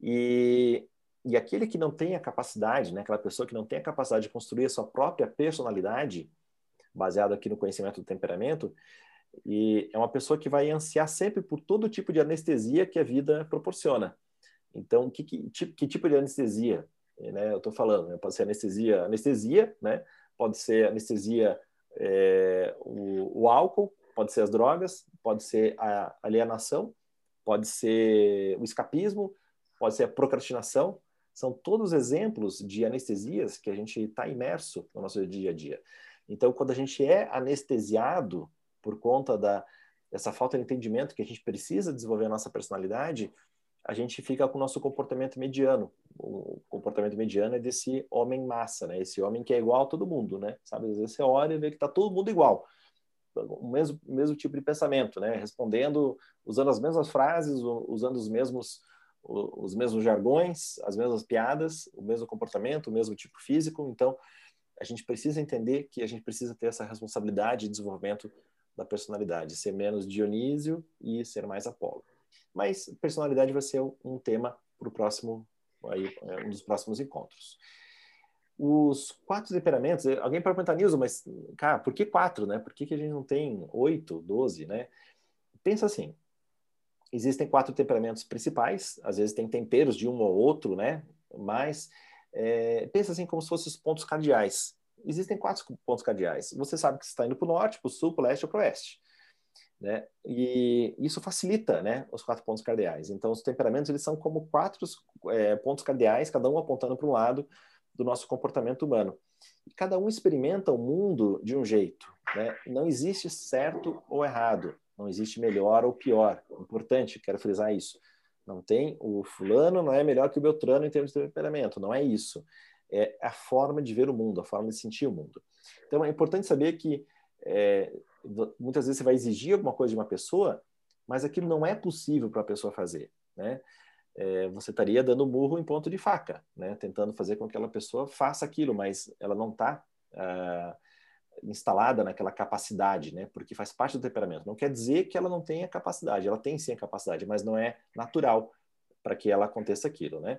E, e aquele que não tem a capacidade, né, aquela pessoa que não tem a capacidade de construir a sua própria personalidade, baseada aqui no conhecimento do temperamento, e é uma pessoa que vai ansiar sempre por todo tipo de anestesia que a vida proporciona. Então, que, que, que tipo de anestesia? Né, eu estou falando, né? pode ser anestesia, anestesia, né? Pode ser anestesia, é, o, o, álcool, pode ser as drogas, pode ser a alienação, pode ser o escapismo, pode ser a procrastinação. São todos exemplos de anestesias que a gente está imerso no nosso dia a dia. Então, quando a gente é anestesiado por conta da, dessa falta de entendimento que a gente precisa desenvolver a nossa personalidade, a gente fica com o nosso comportamento mediano. O comportamento mediano é desse homem massa, né? Esse homem que é igual a todo mundo, né? Sabe, às vezes você olha e vê que está todo mundo igual. O mesmo, mesmo tipo de pensamento, né? Respondendo, usando as mesmas frases, usando os mesmos, os mesmos jargões, as mesmas piadas, o mesmo comportamento, o mesmo tipo físico. Então, a gente precisa entender que a gente precisa ter essa responsabilidade de desenvolvimento da personalidade, ser menos Dionísio e ser mais Apolo. Mas personalidade vai ser um tema para o próximo, aí, é, um dos próximos encontros. Os quatro temperamentos, alguém pode perguntar, Nilson, mas, cara, por que quatro, né? Por que, que a gente não tem oito, doze, né? Pensa assim, existem quatro temperamentos principais, às vezes tem temperos de um ou outro, né? Mas é, pensa assim como se fossem os pontos cardeais. Existem quatro pontos cardeais. Você sabe que você está indo para o norte, para o sul, para o leste ou para o oeste. Né? E isso facilita né, os quatro pontos cardeais. Então, os temperamentos eles são como quatro é, pontos cardeais, cada um apontando para um lado do nosso comportamento humano. E cada um experimenta o mundo de um jeito. Né? Não existe certo ou errado, não existe melhor ou pior. Importante, quero frisar isso. Não tem o fulano não é melhor que o Beltrano em termos de temperamento, não é isso. É a forma de ver o mundo, a forma de sentir o mundo. Então é importante saber que é, muitas vezes você vai exigir alguma coisa de uma pessoa, mas aquilo não é possível para a pessoa fazer, né? É, você estaria dando murro em ponto de faca, né? Tentando fazer com que aquela pessoa faça aquilo, mas ela não está ah, instalada naquela capacidade, né? Porque faz parte do temperamento. Não quer dizer que ela não tenha capacidade, ela tem sim a capacidade, mas não é natural para que ela aconteça aquilo, né?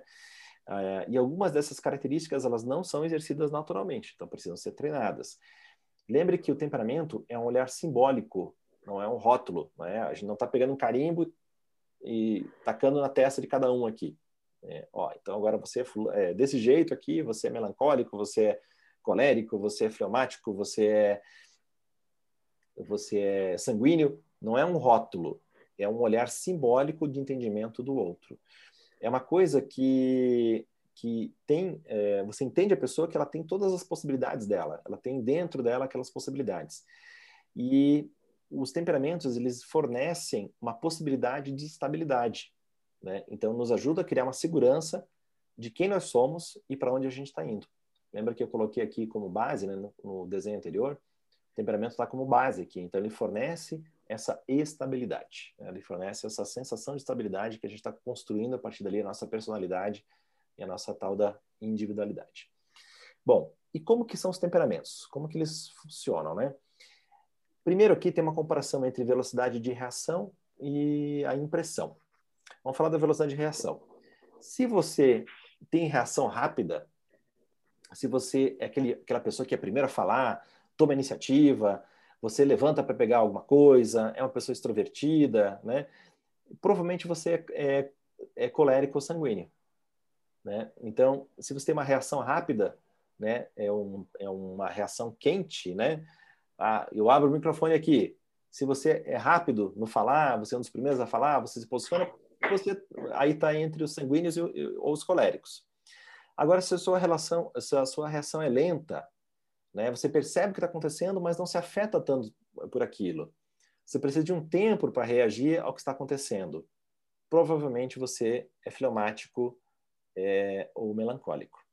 Ah, e algumas dessas características elas não são exercidas naturalmente, então precisam ser treinadas. Lembre que o temperamento é um olhar simbólico, não é um rótulo. Não é? A gente não está pegando um carimbo e tacando na testa de cada um aqui. É, ó, então agora você é, é desse jeito aqui, você é melancólico, você é colérico, você é fleumático, você é você é sanguíneo. Não é um rótulo, é um olhar simbólico de entendimento do outro. É uma coisa que que tem, é, você entende a pessoa que ela tem todas as possibilidades dela, ela tem dentro dela aquelas possibilidades. E os temperamentos, eles fornecem uma possibilidade de estabilidade, né? Então, nos ajuda a criar uma segurança de quem nós somos e para onde a gente está indo. Lembra que eu coloquei aqui como base, né, no, no desenho anterior? O temperamento está como base aqui, então ele fornece essa estabilidade, né? ele fornece essa sensação de estabilidade que a gente está construindo a partir dali a nossa personalidade, e a nossa tal da individualidade. Bom, e como que são os temperamentos? Como que eles funcionam, né? Primeiro aqui tem uma comparação entre velocidade de reação e a impressão. Vamos falar da velocidade de reação. Se você tem reação rápida, se você é aquele, aquela pessoa que é a primeira a falar, toma iniciativa, você levanta para pegar alguma coisa, é uma pessoa extrovertida, né? Provavelmente você é, é, é colérico ou sanguíneo. Né? Então, se você tem uma reação rápida, né, é, um, é uma reação quente, né? Ah, eu abro o microfone aqui. Se você é rápido no falar, você é um dos primeiros a falar, você se posiciona, você aí está entre os sanguíneos e, ou os coléricos. Agora, se a sua relação, se a sua reação é lenta, né, você percebe o que está acontecendo, mas não se afeta tanto por aquilo. Você precisa de um tempo para reagir ao que está acontecendo. Provavelmente você é fleumático é, ou melancólico.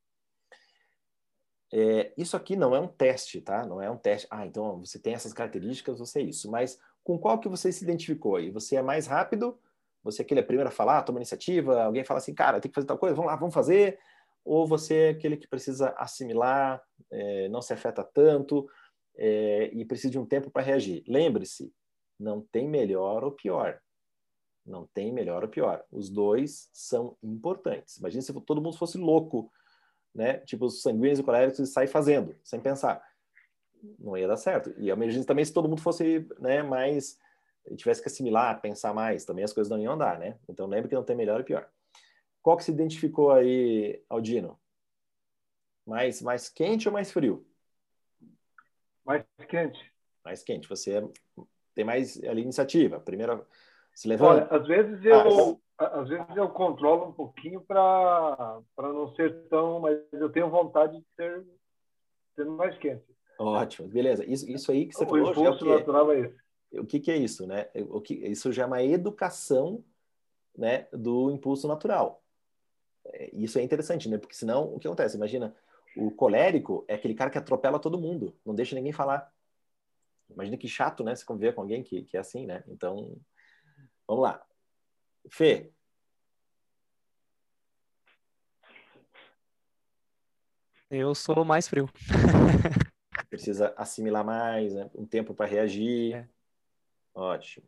É, isso aqui não é um teste, tá? Não é um teste. Ah, então você tem essas características, você é isso. Mas com qual que você se identificou aí? Você é mais rápido? Você é aquele é primeiro a falar, toma iniciativa? Alguém fala assim, cara, tem que fazer tal coisa, vamos lá, vamos fazer? Ou você é aquele que precisa assimilar, é, não se afeta tanto é, e precisa de um tempo para reagir? Lembre-se, não tem melhor ou pior. Não tem melhor ou pior. Os dois são importantes. Imagina se todo mundo fosse louco, né? Tipo, os sanguíneos e coléricos e sair fazendo, sem pensar. Não ia dar certo. E a emergência também, se todo mundo fosse né, mais. tivesse que assimilar, pensar mais, também as coisas não iam andar, né? Então lembre que não tem melhor ou pior. Qual que se identificou aí, Aldino? Mais, mais quente ou mais frio? Mais quente. Mais quente. Você é, tem mais ali iniciativa. Primeira se levanta. Olha, às vezes eu, ah, às vezes eu controlo um pouquinho para não ser tão, mas eu tenho vontade de ser, ser mais quente. Ótimo, beleza. Isso, isso aí que você o falou. O impulso é natural é esse. O que, que é isso, né? O que, isso já é uma educação né, do impulso natural. É, isso é interessante, né? Porque senão, o que acontece? Imagina, o colérico é aquele cara que atropela todo mundo, não deixa ninguém falar. Imagina que chato, né? Você conviver com alguém que, que é assim, né? Então, Vamos lá. Fê. Eu sou mais frio. Precisa assimilar mais, né? um tempo para reagir. É. Ótimo.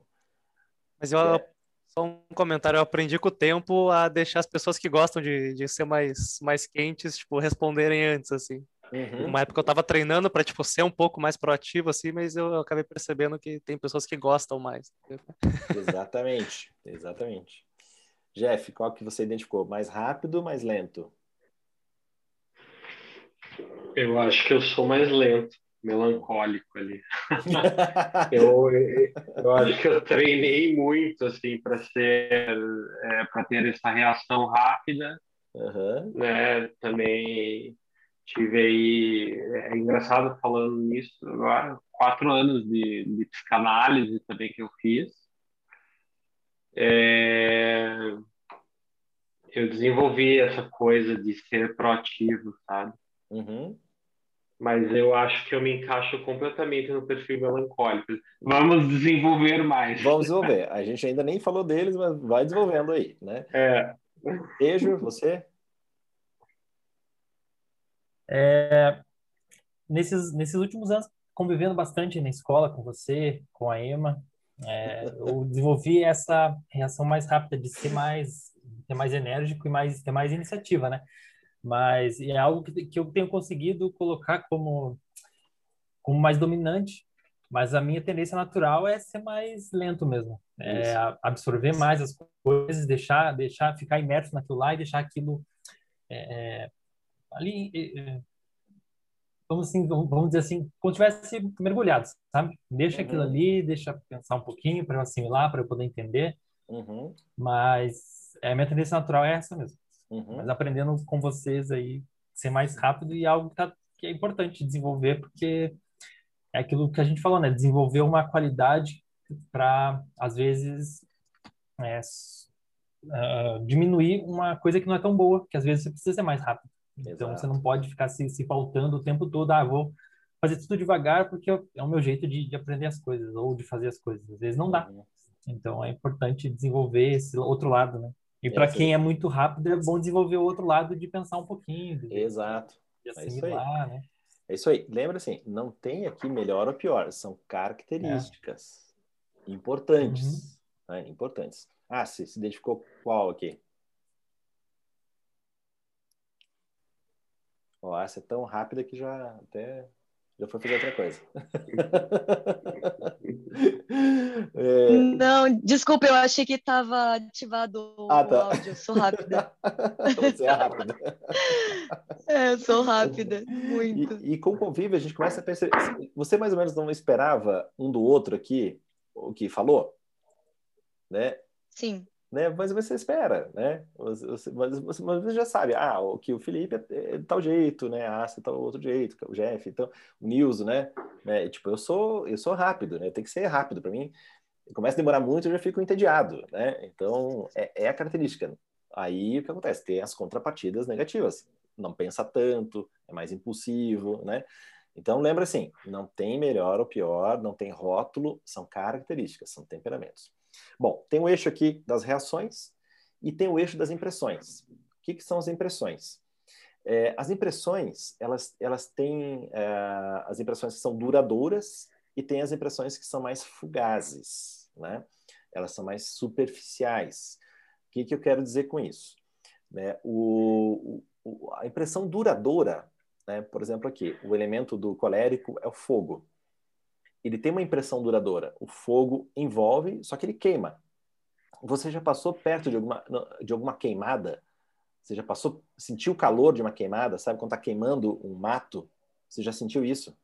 Mas eu, é. Só um comentário, eu aprendi com o tempo a deixar as pessoas que gostam de, de ser mais, mais quentes, tipo, responderem antes, assim. Uhum. Uma época eu tava treinando para tipo, ser um pouco mais proativo, assim, mas eu, acabei percebendo que tem pessoas que gostam mais. Exatamente, exatamente. Jeff, qual que você identificou? Mais rápido, mais lento? Eu acho que eu sou mais lento melancólico ali. eu, eu acho que eu treinei muito assim para ser é, para ter essa reação rápida, uhum. né? Também tive aí é engraçado falando nisso agora quatro anos de, de psicanálise também que eu fiz. É, eu desenvolvi essa coisa de ser proativo, sabe? Uhum mas eu acho que eu me encaixo completamente no perfil melancólico. Vamos desenvolver mais. Vamos desenvolver. A gente ainda nem falou deles, mas vai desenvolvendo aí, né? É. Beijo, você? É, nesses, nesses últimos anos, convivendo bastante na escola com você, com a Emma, é, eu desenvolvi essa reação mais rápida de ser mais, ser mais enérgico e mais ter mais iniciativa, né? mas é algo que, que eu tenho conseguido colocar como como mais dominante mas a minha tendência natural é ser mais lento mesmo é absorver mais as coisas deixar deixar ficar imerso naquilo lá e deixar aquilo é, é ali é, vamos assim vamos dizer assim como tivesse mergulhado sabe deixa uhum. aquilo ali deixa pensar um pouquinho para eu assimilar para eu poder entender uhum. mas é, a minha tendência natural é essa mesmo Uhum. Mas aprendendo com vocês aí, ser mais rápido e algo que, tá, que é importante desenvolver, porque é aquilo que a gente falou, né? Desenvolver uma qualidade para, às vezes, é, uh, diminuir uma coisa que não é tão boa, que às vezes você precisa ser mais rápido. Então, Exato. você não pode ficar se, se faltando o tempo todo, ah, vou fazer tudo devagar porque é o meu jeito de, de aprender as coisas ou de fazer as coisas. Às vezes não dá. Uhum. Então, é importante desenvolver esse outro lado, né? E para quem é muito rápido, é bom desenvolver o outro lado de pensar um pouquinho. De, Exato. De assimilar, é né? É isso aí. Lembra assim, não tem aqui melhor ou pior, são características é. importantes. Uhum. Né? Importantes. Ah, se, se identificou qual aqui? Ó, essa é tão rápida que já até já foi fazer outra coisa. é... Não, desculpa, eu achei que estava ativado ah, tá. o áudio. Sou rápida. Você é rápida. é, sou rápida, muito. E, e com o convívio, a gente começa a perceber. Você mais ou menos não esperava um do outro aqui, o que falou? Né? Sim né? Mas você espera, né? Você, mas, você, mas você já sabe, ah, o que o Felipe é, é de tal jeito, né? Ah, você tá outro jeito, o Jeff, então o Nilson, né? né? Tipo, eu sou eu sou rápido, né? Tem que ser rápido para mim. Começa a demorar muito, eu já fico entediado, né? Então é, é a característica. Aí o que acontece? Tem as contrapartidas negativas. Não pensa tanto, é mais impulsivo, né? Então lembra assim, não tem melhor ou pior, não tem rótulo, são características, são temperamentos. Bom, tem o eixo aqui das reações e tem o eixo das impressões. O que, que são as impressões? É, as impressões, elas, elas têm é, as impressões que são duradouras e tem as impressões que são mais fugazes, né? Elas são mais superficiais. O que, que eu quero dizer com isso? Né? O, o, a impressão duradoura, né? por exemplo aqui, o elemento do colérico é o fogo ele tem uma impressão duradoura. O fogo envolve, só que ele queima. Você já passou perto de alguma, de alguma queimada? Você já passou, sentiu o calor de uma queimada? Sabe quando está queimando um mato? Você já sentiu isso?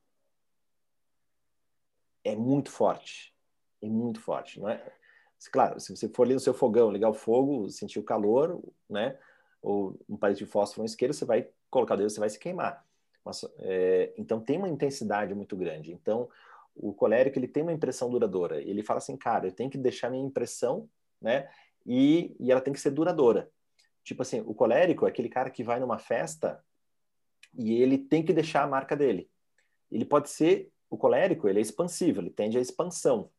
É muito forte. É muito forte, não é? Claro, se você for ali no seu fogão, ligar o fogo, sentir o calor, né? Ou um palito de fósforo, um isqueiro, você vai colocar o dedo, você vai se queimar. Mas, é, então tem uma intensidade muito grande. Então o colérico ele tem uma impressão duradoura. Ele fala assim, cara, eu tenho que deixar minha impressão, né? E, e ela tem que ser duradoura. Tipo assim, o colérico é aquele cara que vai numa festa e ele tem que deixar a marca dele. Ele pode ser o colérico, ele é expansivo, ele tende à expansão,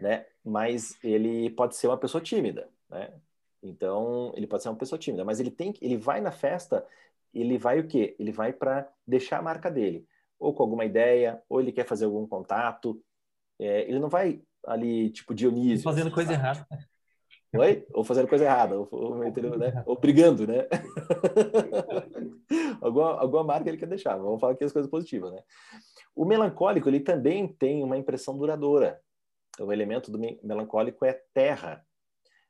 né? Mas ele pode ser uma pessoa tímida, né? Então, ele pode ser uma pessoa tímida, mas ele tem ele vai na festa, ele vai o quê? Ele vai para deixar a marca dele ou com alguma ideia, ou ele quer fazer algum contato. É, ele não vai ali, tipo, Dionísio. Fazendo assim, coisa sabe? errada. Oi? Ou fazendo coisa errada, ou, ou, né? ou brigando, né? alguma, alguma marca ele quer deixar, vamos falar aqui as coisas positivas, né? O melancólico, ele também tem uma impressão duradoura. O elemento do melancólico é terra.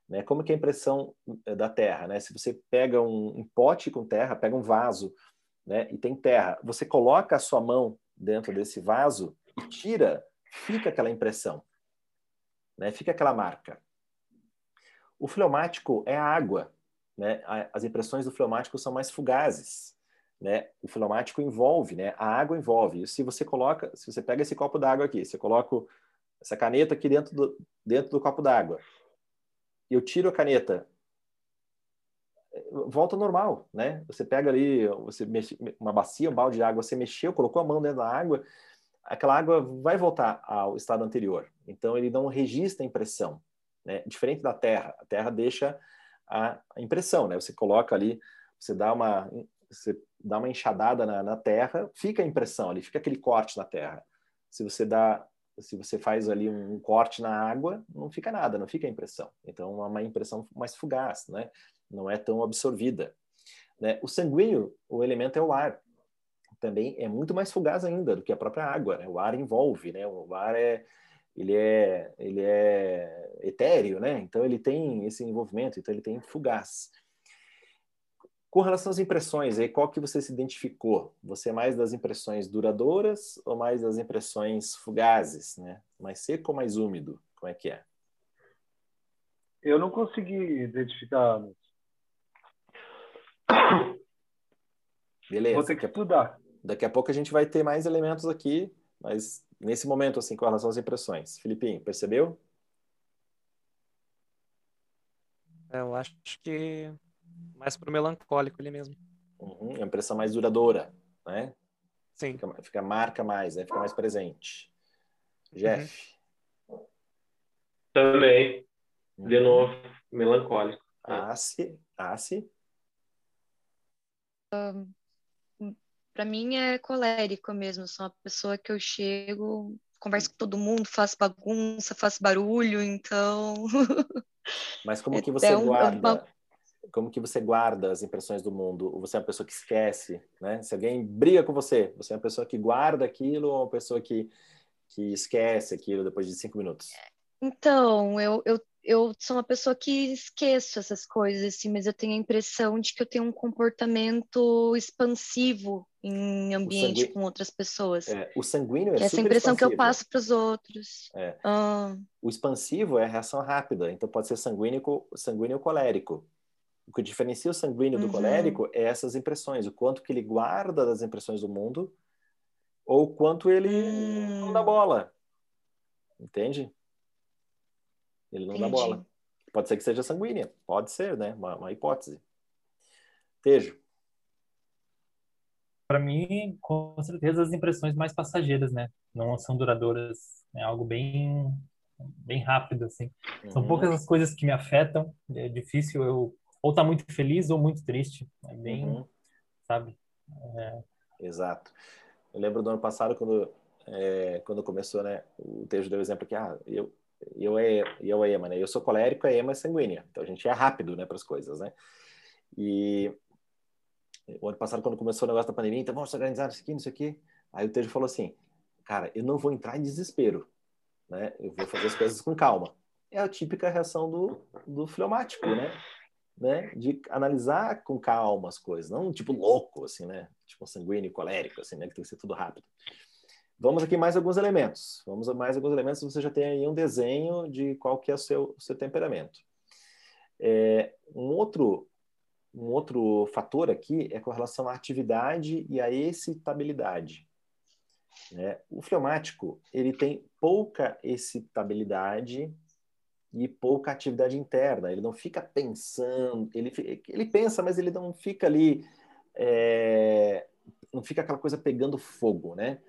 Né? Como que é a impressão eh, da terra? Né? Se você pega um, um pote com terra, pega um vaso né? e tem terra, você coloca a sua mão dentro desse vaso e tira, fica aquela impressão, né? fica aquela marca. O fleumático é a água. Né? As impressões do fleumático são mais fugazes. Né? O fleumático envolve, né? A água envolve. E se você coloca, se você pega esse copo d'água aqui, você coloca essa caneta aqui dentro do, dentro do copo d'água, eu tiro a caneta, volta normal, né? Você pega ali, você mexe, uma bacia, um balde de água, você mexeu, colocou a mão dentro da água, aquela água vai voltar ao estado anterior. Então ele não registra impressão, né? Diferente da terra, a terra deixa a impressão, né? Você coloca ali, você dá uma você dá uma enxadada na, na, terra, fica a impressão ali, fica aquele corte na terra. Se você dá, se você faz ali um corte na água, não fica nada, não fica a impressão. Então é uma impressão mais fugaz, né? Não é tão absorvida. Né? O sanguíneo, o elemento é o ar. Também é muito mais fugaz ainda do que a própria água. Né? O ar envolve, né? O ar é ele é ele é etéreo, né? Então ele tem esse envolvimento, então ele tem fugaz. Com relação às impressões, aí qual que você se identificou? Você é mais das impressões duradouras ou mais das impressões fugazes, né? Mais seco ou mais úmido? Como é que é? Eu não consegui identificar. Beleza. Vou ter que estudar. Daqui a pouco a gente vai ter mais elementos aqui, mas nesse momento, assim, com relação às impressões. Filipinho, percebeu? É, eu acho que mais pro melancólico ele mesmo. Uhum, é uma impressão mais duradoura, né? Sim. Fica, fica marca mais, né? Fica mais presente. Jeff. Uhum. Também. Uhum. De novo, melancólico. Assi. Assi. Um, para mim é colérico mesmo. Sou uma pessoa que eu chego, converso com todo mundo, faço bagunça, faço barulho, então. Mas como que você é guarda? Uma como que você guarda as impressões do mundo? Você é uma pessoa que esquece, né? Se alguém briga com você, você é uma pessoa que guarda aquilo ou uma pessoa que, que esquece aquilo depois de cinco minutos? Então, eu, eu, eu sou uma pessoa que esqueço essas coisas, assim, mas eu tenho a impressão de que eu tenho um comportamento expansivo em ambiente com outras pessoas. É, o sanguíneo é que essa impressão expansivo. que eu passo para os outros. É. Ah. O expansivo é a reação rápida, então pode ser sanguíneo, sanguíneo ou colérico. O que diferencia o sanguíneo do uhum. colérico é essas impressões, o quanto que ele guarda das impressões do mundo ou quanto ele hum. não dá bola. Entende? Ele não Entendi. dá bola. Pode ser que seja sanguínea, pode ser, né? Uma, uma hipótese. Tejo. Para mim, com certeza, as impressões mais passageiras, né? Não são duradouras. É algo bem, bem rápido, assim. São uhum. poucas as coisas que me afetam. É difícil eu ou tá muito feliz ou muito triste. É bem, uhum. sabe? É... Exato. Eu lembro do ano passado quando é, quando começou, né? O Tejo deu o exemplo que ah, eu eu é eu é ema, né? Eu sou colérico, a ema é sanguínea. Então a gente é rápido, né, para as coisas, né? E o ano passado quando começou o negócio da pandemia, então vamos organizar isso aqui, isso aqui. Aí o Tejo falou assim: "Cara, eu não vou entrar em desespero, né? Eu vou fazer as coisas com calma." É a típica reação do do fleumático, né? né, de analisar com calma as coisas, não tipo louco, assim, né, tipo sanguíneo, colérico, assim, né, que tem que ser tudo rápido. Vamos aqui mais alguns elementos. Vamos a mais alguns elementos. Você já tem aí um desenho de qual que é o seu, seu temperamento. É, um outro um outro fator aqui é com relação à atividade e à excitabilidade. Né? O fleumático ele tem pouca excitabilidade e pouca atividade interna. Ele não fica pensando, ele, ele pensa, mas ele não fica ali, é, não fica aquela coisa pegando fogo, né?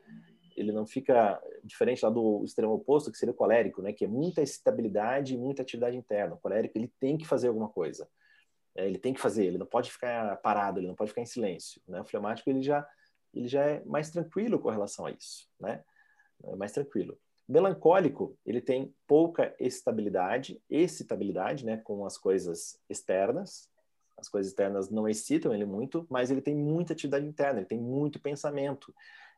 Ele não fica diferente lá do extremo oposto, que seria o colérico, né? Que é muita estabilidade e muita atividade interna. O colérico ele tem que fazer alguma coisa. É, ele tem que fazer, ele não pode ficar parado, ele não pode ficar em silêncio. Né? O fleumático ele já ele já é mais tranquilo com relação a isso, né? É mais tranquilo. Melancólico, ele tem pouca estabilidade, excitabilidade, né, com as coisas externas. As coisas externas não excitam ele muito, mas ele tem muita atividade interna, ele tem muito pensamento.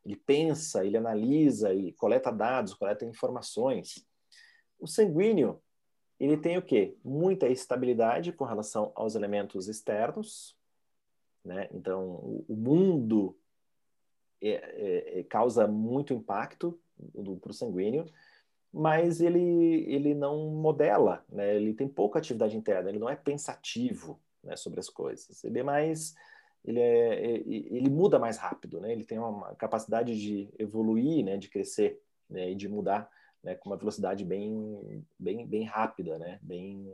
Ele pensa, ele analisa, e coleta dados, coleta informações. O sanguíneo, ele tem o quê? Muita estabilidade com relação aos elementos externos, né? Então, o mundo é, é, é, causa muito impacto para o sanguíneo, mas ele, ele não modela, né? ele tem pouca atividade interna, ele não é pensativo né, sobre as coisas. Ele é mais. Ele, é, ele muda mais rápido, né? ele tem uma capacidade de evoluir, né, de crescer né, e de mudar né, com uma velocidade bem, bem, bem rápida, né, bem,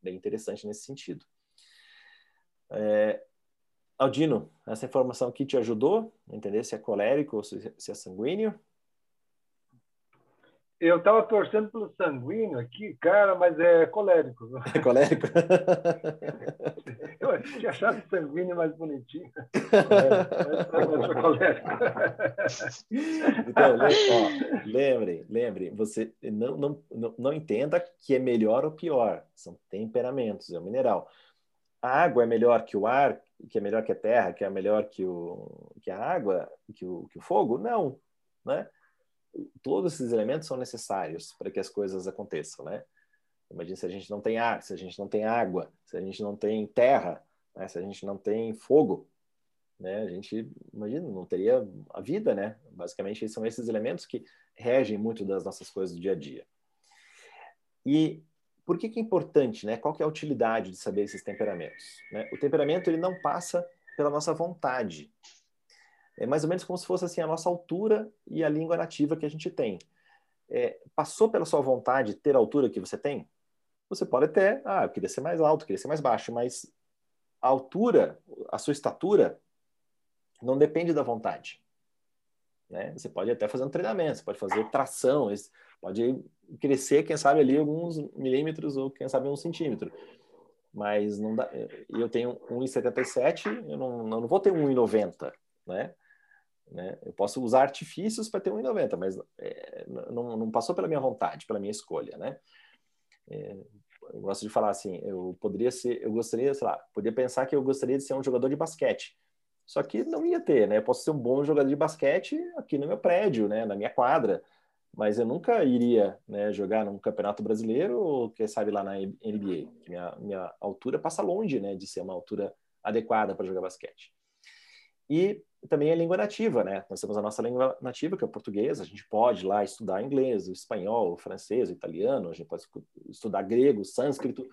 bem interessante nesse sentido. É, Aldino, essa informação aqui te ajudou a entender se é colérico ou se é sanguíneo? Eu estava torcendo pelo sanguíneo aqui, cara, mas é colérico. É colérico? eu tinha achado sanguíneo mais bonitinho. Mas é colérico. Então, ó, lembrem, lembrem, você não, não, não, não entenda que é melhor ou pior. São temperamentos, é um mineral. A água é melhor que o ar, que é melhor que a terra, que é melhor que, o, que a água, que o, que o fogo? Não, né? Todos esses elementos são necessários para que as coisas aconteçam, né? Imagina se a gente não tem ar, se a gente não tem água, se a gente não tem terra, né? se a gente não tem fogo, né? A gente, imagina, não teria a vida, né? Basicamente, são esses elementos que regem muito das nossas coisas do dia a dia. E por que, que é importante, né? Qual que é a utilidade de saber esses temperamentos? Né? O temperamento ele não passa pela nossa vontade, é mais ou menos como se fosse assim a nossa altura e a língua nativa que a gente tem. É, passou pela sua vontade ter a altura que você tem? Você pode até, ah, eu queria ser mais alto, queria ser mais baixo, mas a altura, a sua estatura, não depende da vontade. Né? Você pode até fazer um treinamento, você pode fazer tração, pode crescer, quem sabe, ali alguns milímetros ou quem sabe um centímetro. Mas não dá. Eu tenho 1,77, eu não, não vou ter 1,90, né? Né? Eu posso usar artifícios para ter 1,90, mas é, não, não, passou pela minha vontade, pela minha escolha, né? É, eu gosto de falar assim, eu poderia ser, eu gostaria, sei lá, podia pensar que eu gostaria de ser um jogador de basquete, só que não ia ter, né? Eu posso ser um bom jogador de basquete aqui no meu prédio, né? Na minha quadra, mas eu nunca iria né, jogar num campeonato brasileiro ou quem sabe lá na NBA, minha, minha altura passa longe, né? De ser uma altura adequada para jogar basquete. E também a língua nativa, né? Nós temos a nossa língua nativa, que é o português, a gente pode lá estudar inglês, o espanhol, o francês, o italiano, a gente pode estudar grego, sânscrito,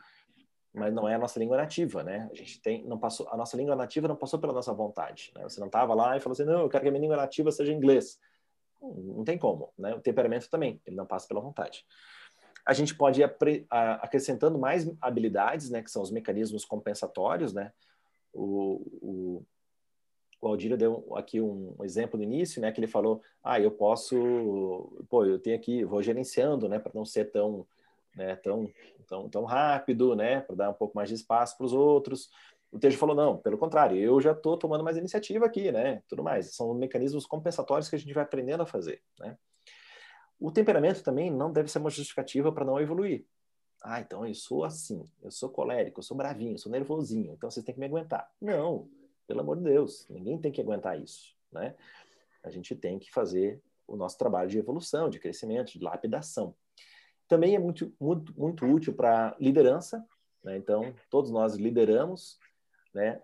mas não é a nossa língua nativa, né? A gente tem, não passou, a nossa língua nativa não passou pela nossa vontade, né? Você não estava lá e falou assim, não, eu quero que a minha língua nativa seja inglês. Não tem como, né? O temperamento também, ele não passa pela vontade. A gente pode ir acrescentando mais habilidades, né? Que são os mecanismos compensatórios, né? o, o o Aldir deu aqui um exemplo no início, né, que ele falou, ah, eu posso, pô, eu tenho aqui, vou gerenciando, né, para não ser tão, né, tão, tão, tão rápido, né, para dar um pouco mais de espaço para os outros. O Tejo falou, não, pelo contrário, eu já estou tomando mais iniciativa aqui, né, tudo mais. São mecanismos compensatórios que a gente vai aprendendo a fazer, né. O temperamento também não deve ser uma justificativa para não evoluir. Ah, então eu sou assim, eu sou colérico, eu sou bravinho, eu sou nervosinho, então vocês têm que me aguentar. Não, pelo amor de Deus, ninguém tem que aguentar isso, né? A gente tem que fazer o nosso trabalho de evolução, de crescimento, de lapidação. Também é muito, muito, muito útil para liderança, né? Então, todos nós lideramos, né?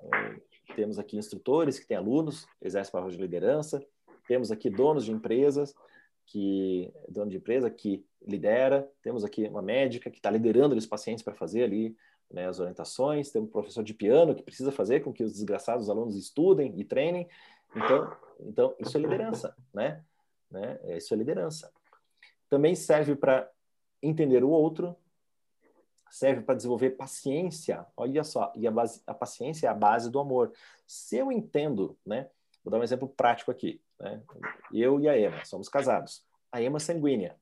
Temos aqui instrutores que têm alunos, exercem papel de liderança, temos aqui donos de empresas, que dono de empresa que lidera, temos aqui uma médica que está liderando os pacientes para fazer ali né, as orientações, tem um professor de piano que precisa fazer com que os desgraçados alunos estudem e treinem. Então, então isso é liderança, né? né? É, isso é liderança. Também serve para entender o outro, serve para desenvolver paciência. Olha só, e a, base, a paciência é a base do amor. Se eu entendo, né? Vou dar um exemplo prático aqui. Né? Eu e a Emma somos casados. A Emma é sanguínea.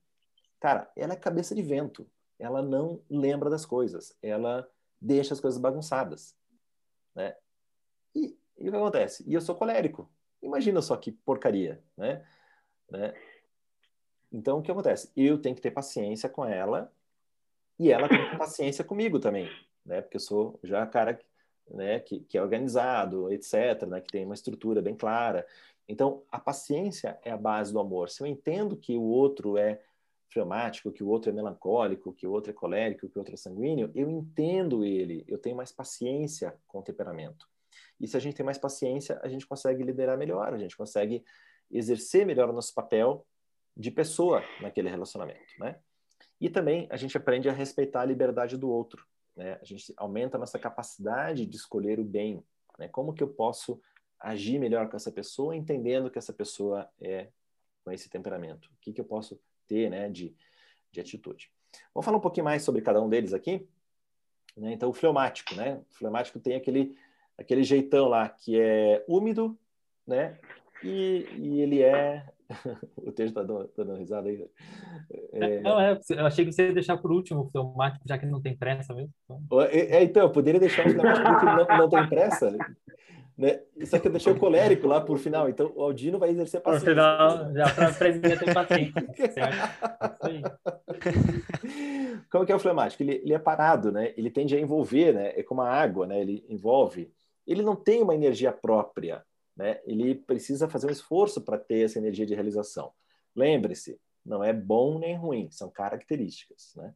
Cara, ela é cabeça de vento. Ela não lembra das coisas. Ela deixa as coisas bagunçadas. Né? E, e o que acontece? E eu sou colérico. Imagina só que porcaria, né? né? Então, o que acontece? Eu tenho que ter paciência com ela e ela tem que ter paciência comigo também, né? Porque eu sou já cara né, que, que é organizado, etc., né, que tem uma estrutura bem clara. Então, a paciência é a base do amor. Se eu entendo que o outro é fleumático, que o outro é melancólico, que o outro é colérico, que o outro é sanguíneo, eu entendo ele, eu tenho mais paciência com o temperamento. E se a gente tem mais paciência, a gente consegue liderar melhor, a gente consegue exercer melhor o nosso papel de pessoa naquele relacionamento, né? E também a gente aprende a respeitar a liberdade do outro, né? A gente aumenta a nossa capacidade de escolher o bem, né? Como que eu posso agir melhor com essa pessoa, entendendo que essa pessoa é com esse temperamento? O que que eu posso ter, né, de, de atitude? Vamos falar um pouquinho mais sobre cada um deles aqui? Né? Então, o fleumático, né? O fleumático tem aquele aquele jeitão lá que é úmido, né? E, e ele é. o texto está dando, tá dando risada aí. É... Não, é, eu achei que você ia deixar por último o fleumático, já que não tem pressa mesmo. Então, é, então eu poderia deixar o fleumático que não, não tem pressa. Né? Só que eu deixei o colérico lá por final, então o Aldino vai exercer paciência. Por final, já para a ter paciência. Como que é o fleumático? Ele, ele é parado, né? Ele tende a envolver, né? É como a água, né? Ele envolve. Ele não tem uma energia própria, né? Ele precisa fazer um esforço para ter essa energia de realização. Lembre-se, não é bom nem ruim, são características. Né?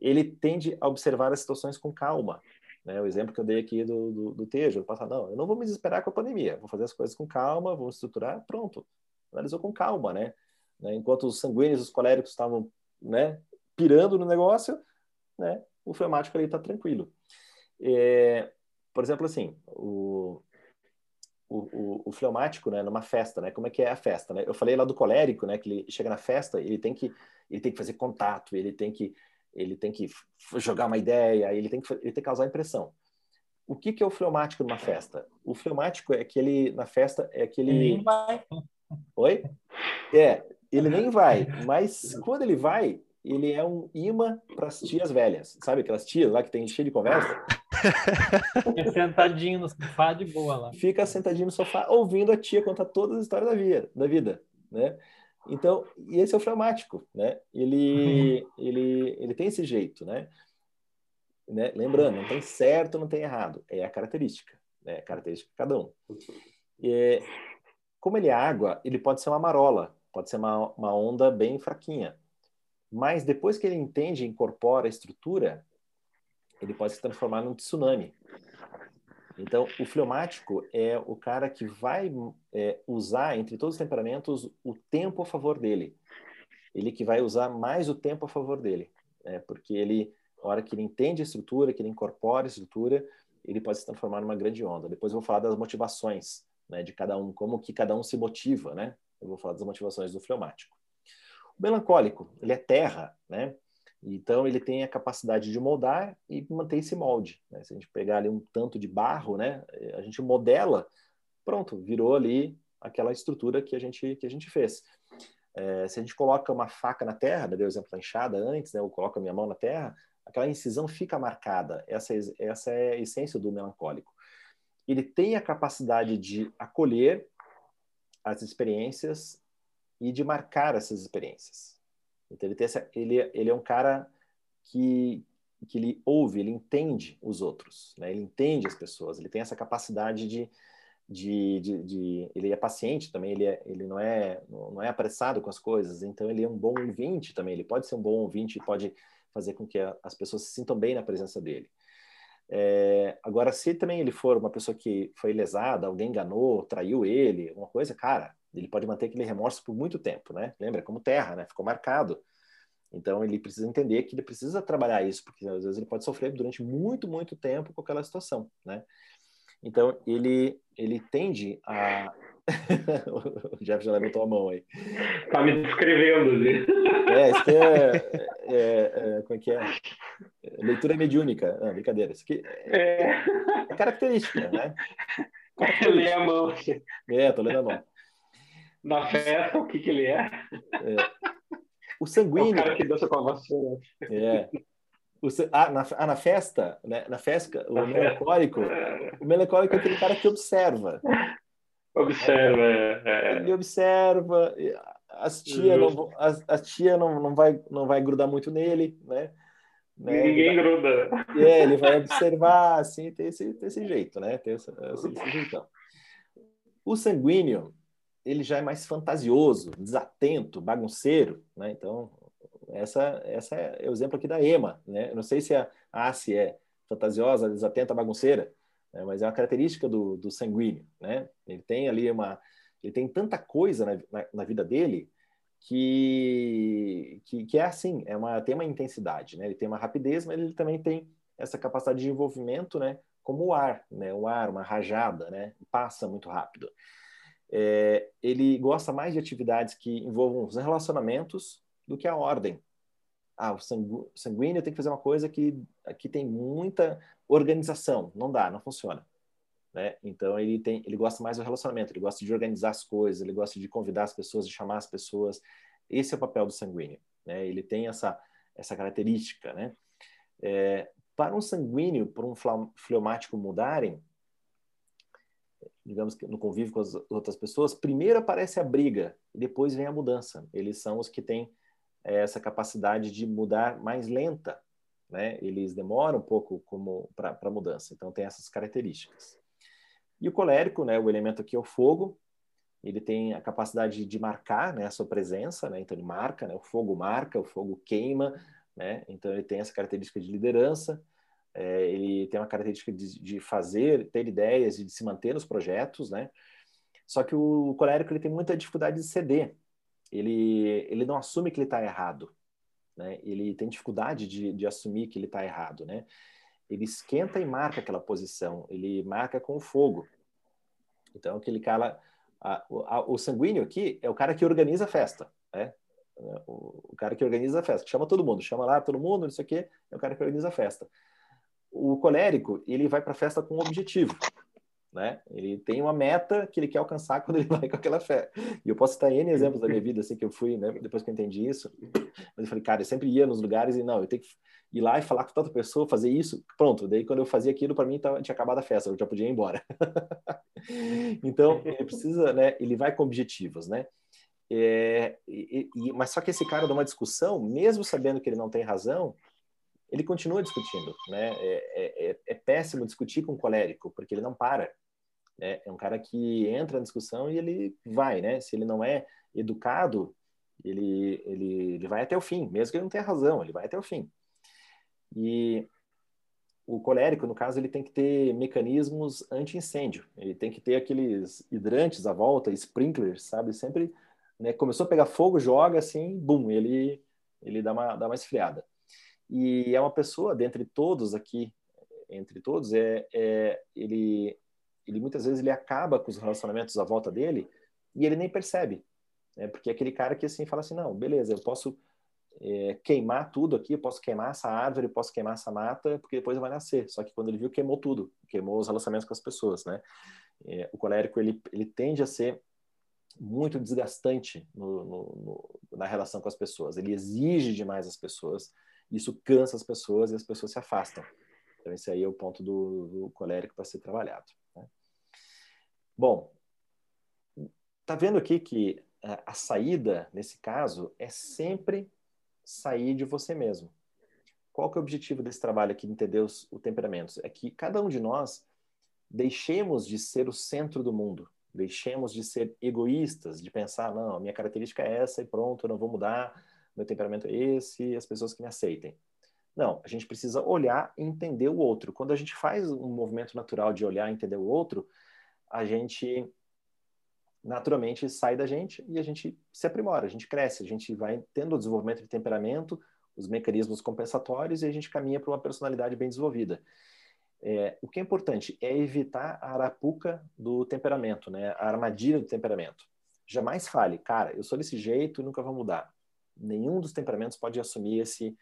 Ele tende a observar as situações com calma. Né? O exemplo que eu dei aqui do, do, do Tejo, passar, não, eu não vou me desesperar com a pandemia, vou fazer as coisas com calma, vou estruturar, pronto. Analisou com calma, né? né? Enquanto os sanguíneos, os coléricos estavam né, pirando no negócio, né? o fleumático ali está tranquilo. É, por exemplo, assim, o, o, o, o, fleumático, né, numa festa, né? Como é que é a festa, né? Eu falei lá do colérico, né? Que ele chega na festa, ele tem que ele tem que fazer contato, ele tem que ele tem que jogar uma ideia, ele tem que ele tem que causar impressão. O que que é o fleumático numa festa? O fleumático é aquele na festa é aquele ele nem vai. Oi? É, ele nem vai, mas quando ele vai, ele é um imã para as tias velhas, sabe aquelas tias lá que tem cheio de conversa? Fica sentadinho no sofá de boa lá. Fica sentadinho no sofá ouvindo a tia contar todas as histórias da vida, da vida né? Então, e esse é o fleumático, né? Ele, ele, ele tem esse jeito, né? né? Lembrando, não tem certo, não tem errado, é a característica, né? A característica de cada um. E, como ele é água, ele pode ser uma marola, pode ser uma, uma onda bem fraquinha. Mas depois que ele entende e incorpora a estrutura, ele pode se transformar num tsunami. Então, o fleumático é o cara que vai é, usar, entre todos os temperamentos, o tempo a favor dele. Ele que vai usar mais o tempo a favor dele. Né? Porque ele, na hora que ele entende a estrutura, que ele incorpora a estrutura, ele pode se transformar numa grande onda. Depois eu vou falar das motivações né, de cada um, como que cada um se motiva, né? Eu vou falar das motivações do fleumático. O melancólico, ele é terra, né? Então ele tem a capacidade de moldar e manter esse molde. Né? Se a gente pegar ali um tanto de barro, né, a gente modela, pronto, virou ali aquela estrutura que a gente que a gente fez. É, se a gente coloca uma faca na terra, deu o exemplo da enxada antes, né, eu coloco a minha mão na terra, aquela incisão fica marcada. Essa, essa é a essência do melancólico. Ele tem a capacidade de acolher as experiências e de marcar essas experiências. Então ele tem essa, ele, ele é um cara que que ele ouve, ele entende os outros, né? Ele entende as pessoas, ele tem essa capacidade de, de, de, de, ele é paciente também, ele, é, ele não é não é apressado com as coisas, então ele é um bom ouvinte também, ele pode ser um bom ouvinte e pode fazer com que a, as pessoas se sintam bem na presença dele. É, agora, se também ele for uma pessoa que foi lesada, alguém enganou, traiu ele, uma coisa, cara, ele pode manter aquele remorso por muito tempo, né? Lembra, como terra, né? Ficou marcado. Então ele precisa entender que ele precisa trabalhar isso, porque às vezes ele pode sofrer durante muito, muito tempo com aquela situação, né? Então ele ele tende a o Jeff já levantou a mão aí. Tá me descrevendo, ali. É, isso aqui é, é, é, Como é que é? Leitura mediúnica. Ah, brincadeira. Isso aqui é, é característica, né? Lê a mão. É, tô lendo a mão. Na festa, o que, que ele é? é. O sanguíneo. É o cara que dança com a vassoura. É. O, ah, na, ah, na festa, né? na festa, o na melancólico, festa. o melancólico é aquele cara que observa. Observa, é, é. Ele observa, as tia não, as, a tia não, não, vai, não vai grudar muito nele, né? né? Ninguém vai, gruda. É, ele vai observar, assim, tem esse, tem esse jeito, né? Tem esse, esse, esse jeitão. O sanguíneo, ele já é mais fantasioso, desatento, bagunceiro, né? Então, essa, essa é o exemplo aqui da Ema, né? Eu não sei se a Assi é fantasiosa, desatenta, bagunceira, né? mas é uma característica do, do sanguíneo, né? Ele tem ali uma... Ele tem tanta coisa na, na, na vida dele que, que, que, é assim, é uma, tem uma intensidade, né? Ele tem uma rapidez, mas ele também tem essa capacidade de envolvimento, né? Como o ar, né? O ar, uma rajada, né? Passa muito rápido. É, ele gosta mais de atividades que envolvam os relacionamentos do que a ordem. Ah, o sanguíneo tem que fazer uma coisa que, que tem muita organização. Não dá, não funciona. Né? Então ele tem, ele gosta mais do relacionamento, ele gosta de organizar as coisas, ele gosta de convidar as pessoas, de chamar as pessoas. Esse é o papel do sanguíneo. Né? Ele tem essa essa característica, né? É, para um sanguíneo, para um fleumático mudarem, digamos que no convívio com as outras pessoas, primeiro aparece a briga e depois vem a mudança. Eles são os que têm é, essa capacidade de mudar mais lenta, né? Eles demoram um pouco como para a mudança. Então tem essas características. E o colérico, né? O elemento aqui é o fogo. Ele tem a capacidade de marcar, né? A sua presença, né? Então ele marca, né? O fogo marca, o fogo queima, né? Então ele tem essa característica de liderança é, ele tem uma característica de, de, fazer, ter ideias e de se manter nos projetos, né? Só que o colérico ele tem muita dificuldade de ceder. Ele, ele não assume que ele está errado, né? Ele tem dificuldade de, de assumir que ele está errado, né? Ele esquenta e marca aquela posição. Ele marca com fogo. Então aquele cara, a, a, o sanguíneo aqui é o cara que organiza a festa, né? O, o cara que organiza a festa, chama todo mundo, chama lá todo mundo, não sei o quê, é o cara que organiza a festa o colérico, ele vai para a festa com um objetivo, né? Ele tem uma meta que ele quer alcançar quando ele vai com aquela fé. E eu posso citar N exemplos da minha vida, assim, que eu fui, né? Depois que eu entendi isso. Mas eu falei, cara, eu sempre ia nos lugares e não, eu tenho que ir lá e falar com tanta pessoa, fazer isso, pronto. Daí quando eu fazia aquilo, para mim tava, tinha acabado a festa, eu já podia ir embora. então, ele precisa, né? Ele vai com objetivos, né? É, e, e, mas só que esse cara dá uma discussão, mesmo sabendo que ele não tem razão, ele continua discutindo, né? É, é, é, péssimo discutir com um colérico, porque ele não para. Né? É um cara que entra na discussão e ele vai, né? Se ele não é educado, ele, ele, ele vai até o fim, mesmo que ele não tenha razão, ele vai até o fim. E o colérico, no caso, ele tem que ter mecanismos anti-incêndio. Ele tem que ter aqueles hidrantes à volta, sprinklers, sabe? Sempre, né? Começou a pegar fogo, joga assim, bum, ele ele dá uma dá uma esfriada. E é uma pessoa, dentre todos aqui, entre todos, é, é ele, ele muitas vezes ele acaba com os relacionamentos à volta dele e ele nem percebe. Né? Porque é aquele cara que assim fala assim, não, beleza, eu posso é, queimar tudo aqui, eu posso queimar essa árvore, eu posso queimar essa mata, porque depois vai nascer. Só que quando ele viu, queimou tudo, queimou os relacionamentos com as pessoas, né? É, o colérico, ele, ele tende a ser muito desgastante no, no, no, na relação com as pessoas. Ele exige demais as pessoas, isso cansa as pessoas e as pessoas se afastam. Então, esse aí é o ponto do, do colérico para ser trabalhado. Né? Bom, tá vendo aqui que a saída, nesse caso, é sempre sair de você mesmo. Qual que é o objetivo desse trabalho aqui, entender os, o temperamentos? É que cada um de nós deixemos de ser o centro do mundo, deixemos de ser egoístas, de pensar, não, a minha característica é essa e pronto, eu não vou mudar, meu temperamento é esse, as pessoas que me aceitem. Não, a gente precisa olhar e entender o outro. Quando a gente faz um movimento natural de olhar e entender o outro, a gente naturalmente sai da gente e a gente se aprimora, a gente cresce, a gente vai tendo o desenvolvimento de temperamento, os mecanismos compensatórios e a gente caminha para uma personalidade bem desenvolvida. É, o que é importante é evitar a arapuca do temperamento, né? a armadilha do temperamento. Jamais fale, cara, eu sou desse jeito e nunca vou mudar nenhum dos temperamentos pode assumir esse,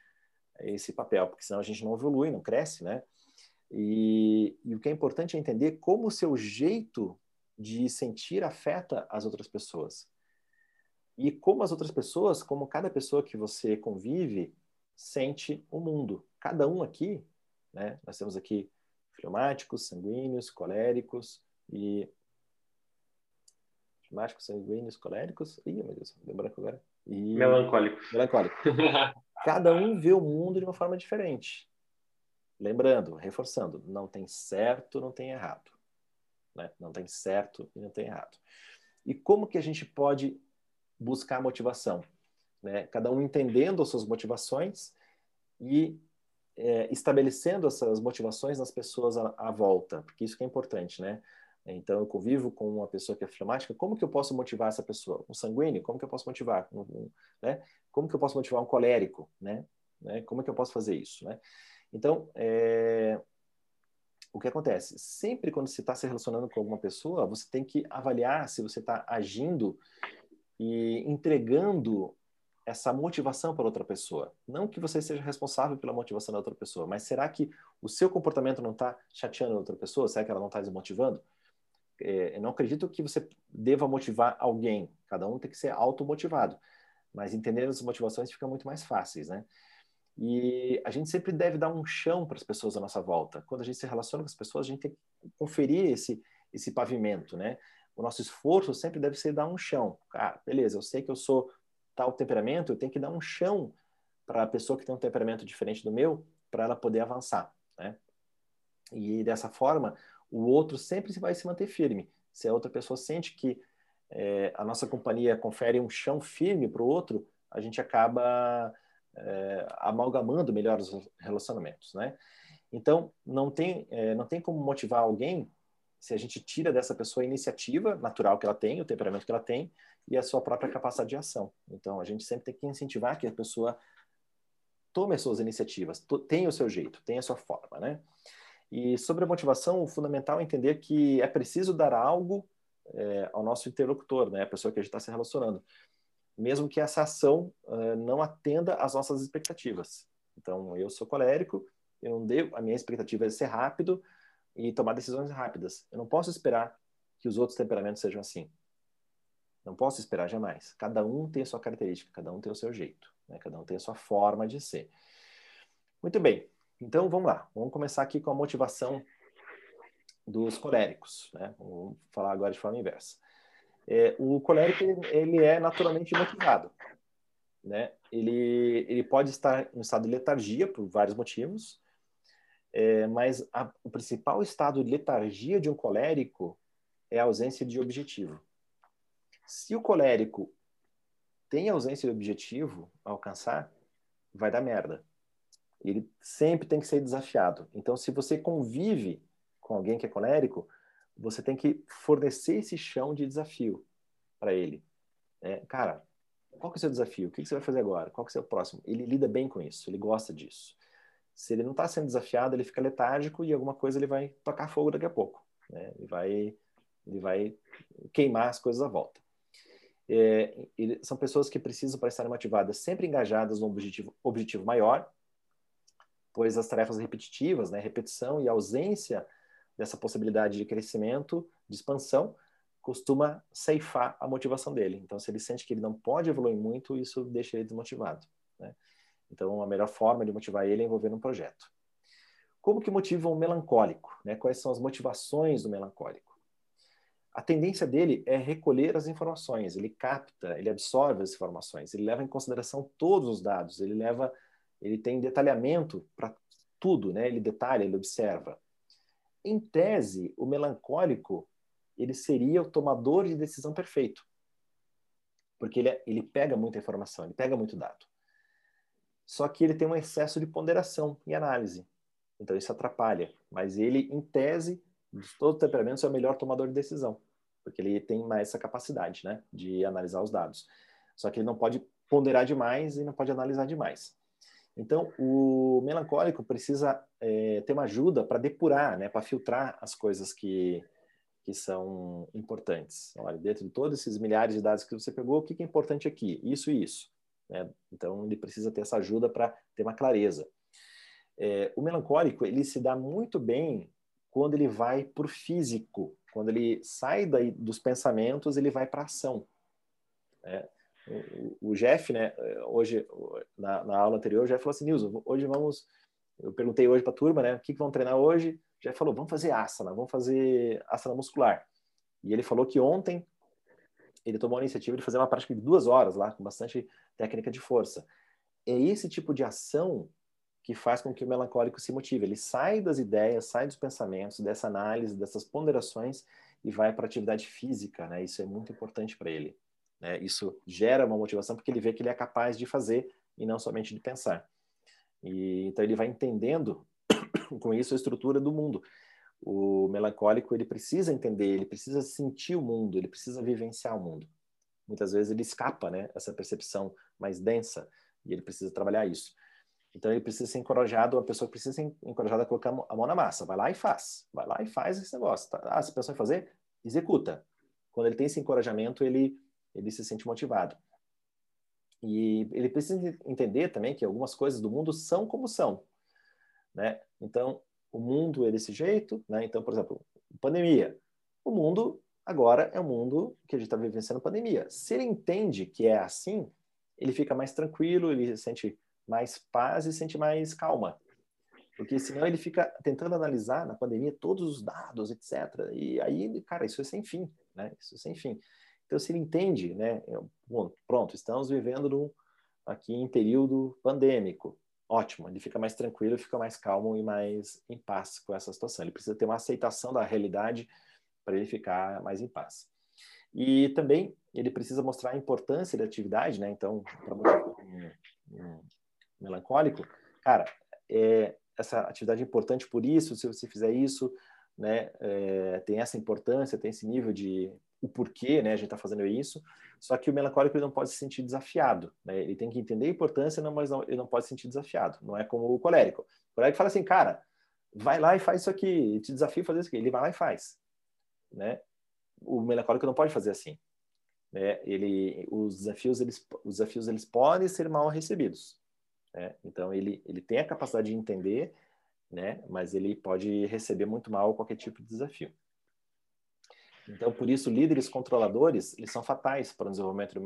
esse papel, porque senão a gente não evolui, não cresce, né? E, e o que é importante é entender como o seu jeito de sentir afeta as outras pessoas. E como as outras pessoas, como cada pessoa que você convive, sente o mundo. Cada um aqui, né? Nós temos aqui fleumáticos, sanguíneos, coléricos e flemáticos, sanguíneos, coléricos. Ih, meu Deus, lembrando agora. E... Melancólicos. Melancólicos. Cada um vê o mundo de uma forma diferente. Lembrando, reforçando, não tem certo, não tem errado. Né? Não tem certo e não tem errado. E como que a gente pode buscar motivação? Né? Cada um entendendo as suas motivações e é, estabelecendo essas motivações nas pessoas à, à, volta, porque isso que é importante, né? Então, eu convivo com uma pessoa que é flemática, como que eu posso motivar essa pessoa? Um sanguíneo, como que eu posso motivar? Um, um, né? Como que eu posso motivar um colérico, né? né? Como que eu posso fazer isso, né? Então, é... o que acontece? Sempre quando você está se relacionando com alguma pessoa, você tem que avaliar se você está agindo e entregando essa motivação para outra pessoa. Não que você seja responsável pela motivação da outra pessoa, mas será que o seu comportamento não está chateando a outra pessoa? Será que ela não está desmotivando? É, eu não acredito que você deva motivar alguém. Cada um tem que ser automotivado. Mas entender as motivações fica muito mais fáceis, né? E a gente sempre deve dar um chão para as pessoas à nossa volta. Quando a gente se relaciona com as pessoas, a gente tem que conferir esse, esse pavimento, né? O nosso esforço sempre deve ser dar um chão. Ah, beleza, eu sei que eu sou tal temperamento, eu tenho que dar um chão para a pessoa que tem um temperamento diferente do meu, para ela poder avançar, né? E dessa forma, o outro sempre vai se manter firme. Se a outra pessoa sente que é, a nossa companhia confere um chão firme para o outro, a gente acaba é, amalgamando melhor os relacionamentos, né? Então, não tem, é, não tem como motivar alguém se a gente tira dessa pessoa a iniciativa natural que ela tem, o temperamento que ela tem e a sua própria capacidade de ação. Então, a gente sempre tem que incentivar que a pessoa tome as suas iniciativas, tenha o seu jeito, tenha a sua forma, né? E sobre a motivação, o fundamental é entender que é preciso dar algo é, ao nosso interlocutor, né? A pessoa que a gente está se relacionando. Mesmo que essa ação uh, não atenda às nossas expectativas. Então, eu sou colérico, eu não devo, a minha expectativa é ser rápido, e tomar decisões rápidas. Eu não posso esperar que os outros temperamentos sejam assim. Não posso esperar jamais. Cada um tem a sua característica, cada um tem o seu jeito, né? cada um tem a sua forma de ser. Muito bem. Então vamos lá. Vamos começar aqui com a motivação dos coléricos. Né? Vamos falar agora de forma inversa. É, o colérico ele é naturalmente motivado. Né? Ele, ele pode estar em estado de letargia por vários motivos, é, mas a, o principal estado de letargia de um colérico é a ausência de objetivo. Se o colérico tem ausência de objetivo a alcançar, vai dar merda. Ele sempre tem que ser desafiado. Então, se você convive com alguém que é colérico, você tem que fornecer esse chão de desafio para ele. É, cara, qual que é o seu desafio? O que, você vai fazer agora? Qual que é o seu próximo? Ele lida bem com isso, ele gosta disso. Se ele não está sendo desafiado, ele fica letárgico e alguma coisa ele vai tocar fogo daqui a pouco. Né? Ele, vai, ele vai queimar as coisas à volta. É, são pessoas que precisam, para estarem motivadas, sempre engajadas num objetivo, objetivo maior, pois as tarefas repetitivas, né, repetição e ausência dessa possibilidade de crescimento, de expansão, costuma ceifar a motivação dele. Então, se ele sente que ele não pode evoluir muito, isso deixa ele desmotivado. Né? Então, a melhor forma de motivar ele é envolver um projeto. Como que motiva um melancólico? Né? Quais são as motivações do melancólico? A tendência dele é recolher as informações, ele capta, ele absorve as informações, ele leva em consideração todos os dados, ele leva, ele tem detalhamento para tudo, né? Ele detalha, ele observa. Em tese, o melancólico ele seria o tomador de decisão perfeito, porque ele, ele pega muita informação, ele pega muito dado. Só que ele tem um excesso de ponderação e análise. Então isso atrapalha. Mas ele, em tese, de todos os temperamentos, é o melhor tomador de decisão. Porque ele tem mais essa capacidade né, de analisar os dados. Só que ele não pode ponderar demais e não pode analisar demais. Então, o melancólico precisa é, ter uma ajuda para depurar, né, para filtrar as coisas que, que são importantes. Olha, dentro de todos esses milhares de dados que você pegou, o que é importante aqui? Isso e isso. Né? Então, ele precisa ter essa ajuda para ter uma clareza. É, o melancólico, ele se dá muito bem quando ele vai para o físico, quando ele sai daí dos pensamentos, ele vai para a ação. É, o, o, Jeff, né, hoje, na, na, aula anterior, o Jeff falou assim, Nilson, hoje vamos, eu perguntei hoje para a turma, né, o que, que vão treinar hoje? O Jeff falou, vamos fazer asana, vamos fazer asana muscular. E ele falou que ontem ele tomou a iniciativa de fazer uma prática de duas horas lá, com bastante técnica de força. É esse tipo de ação que faz com que o melancólico se motive. Ele sai das ideias, sai dos pensamentos, dessa análise, dessas ponderações e vai para a atividade física, né? Isso é muito importante para ele. Né? Isso gera uma motivação porque ele vê que ele é capaz de fazer e não somente de pensar. E então ele vai entendendo com isso a estrutura do mundo. O melancólico ele precisa entender, ele precisa sentir o mundo, ele precisa vivenciar o mundo. Muitas vezes ele escapa, né? Essa percepção mais densa e ele precisa trabalhar isso. Então ele precisa ser encorajado, a pessoa precisa ser encorajada a colocar a mão na massa. Vai lá e faz. Vai lá e faz esse negócio. Tá? Ah, se pensou em fazer, executa. Quando ele tem esse encorajamento, ele, ele se sente motivado. E ele precisa entender também que algumas coisas do mundo são como são. Né? Então, o mundo é desse jeito. Né? Então, por exemplo, pandemia. O mundo agora é um mundo que a gente está vivenciando pandemia. Se ele entende que é assim, ele fica mais tranquilo, ele se sente mais paz e sente mais calma. Porque senão ele fica tentando analisar na pandemia todos os dados, etc. E aí, cara, isso é sem fim, né? Isso é sem fim. Então, se ele entende, né? Pronto, estamos vivendo aqui em período pandêmico. Ótimo, ele fica mais tranquilo, fica mais calmo e mais em paz com essa situação. Ele precisa ter uma aceitação da realidade para ele ficar mais em paz. E também ele precisa mostrar a importância da atividade, né? Então, para um, melancólico, cara, é, essa atividade é importante por isso, se você fizer isso, né, é, tem essa importância, tem esse nível de o porquê, né, a gente está fazendo isso, só que o melancólico ele não pode se sentir desafiado, né, ele tem que entender a importância, não, mas não, ele não pode se sentir desafiado, não é como o colérico. O colérico fala assim, cara, vai lá e faz isso aqui, te desafio a fazer isso aqui, ele vai lá e faz, né, o melancólico não pode fazer assim, né, ele, os desafios, eles, os desafios, eles podem ser mal recebidos, né? Então, ele, ele tem a capacidade de entender, né? mas ele pode receber muito mal qualquer tipo de desafio. Então, por isso, líderes controladores, eles são fatais para o desenvolvimento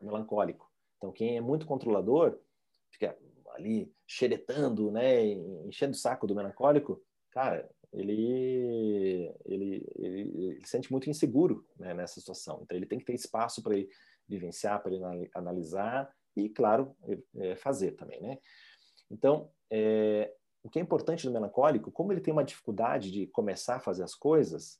melancólico. Então, quem é muito controlador, fica ali xeretando, né, enchendo o saco do melancólico, cara, ele, ele, ele, ele se sente muito inseguro né, nessa situação. Então, ele tem que ter espaço para ele vivenciar, para ele analisar e, claro, é, fazer também, né? Então, é, o que é importante no melancólico, como ele tem uma dificuldade de começar a fazer as coisas,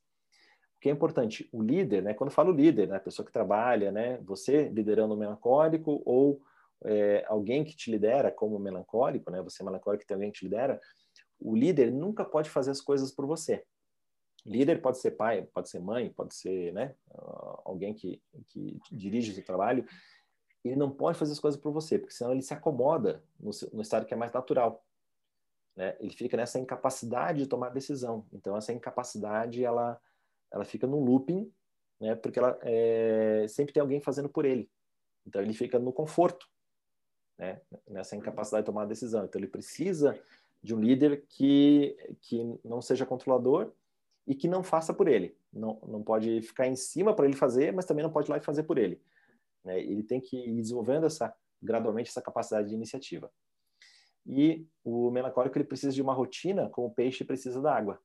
que é importante, o líder, né? Quando falo líder, né? A pessoa que trabalha, né? Você liderando o melancólico ou é, alguém que te lidera como melancólico, né? Você é melancólico tem alguém que te lidera. O líder nunca pode fazer as coisas por você. Líder pode ser pai, pode ser mãe, pode ser, né? Alguém que, que dirige o seu trabalho ele não pode fazer as coisas por você, porque senão ele se acomoda no, no estado que é mais natural. Né? Ele fica nessa incapacidade de tomar decisão. Então, essa incapacidade, ela, ela fica no looping, né? porque ela é, sempre tem alguém fazendo por ele. Então, ele fica no conforto, né? nessa incapacidade de tomar decisão. Então, ele precisa de um líder que, que não seja controlador e que não faça por ele. Não, não pode ficar em cima para ele fazer, mas também não pode ir lá e fazer por ele. Né? Ele tem que ir desenvolvendo essa gradualmente essa capacidade de iniciativa. E o melancólico ele precisa de uma rotina, como o peixe precisa da água.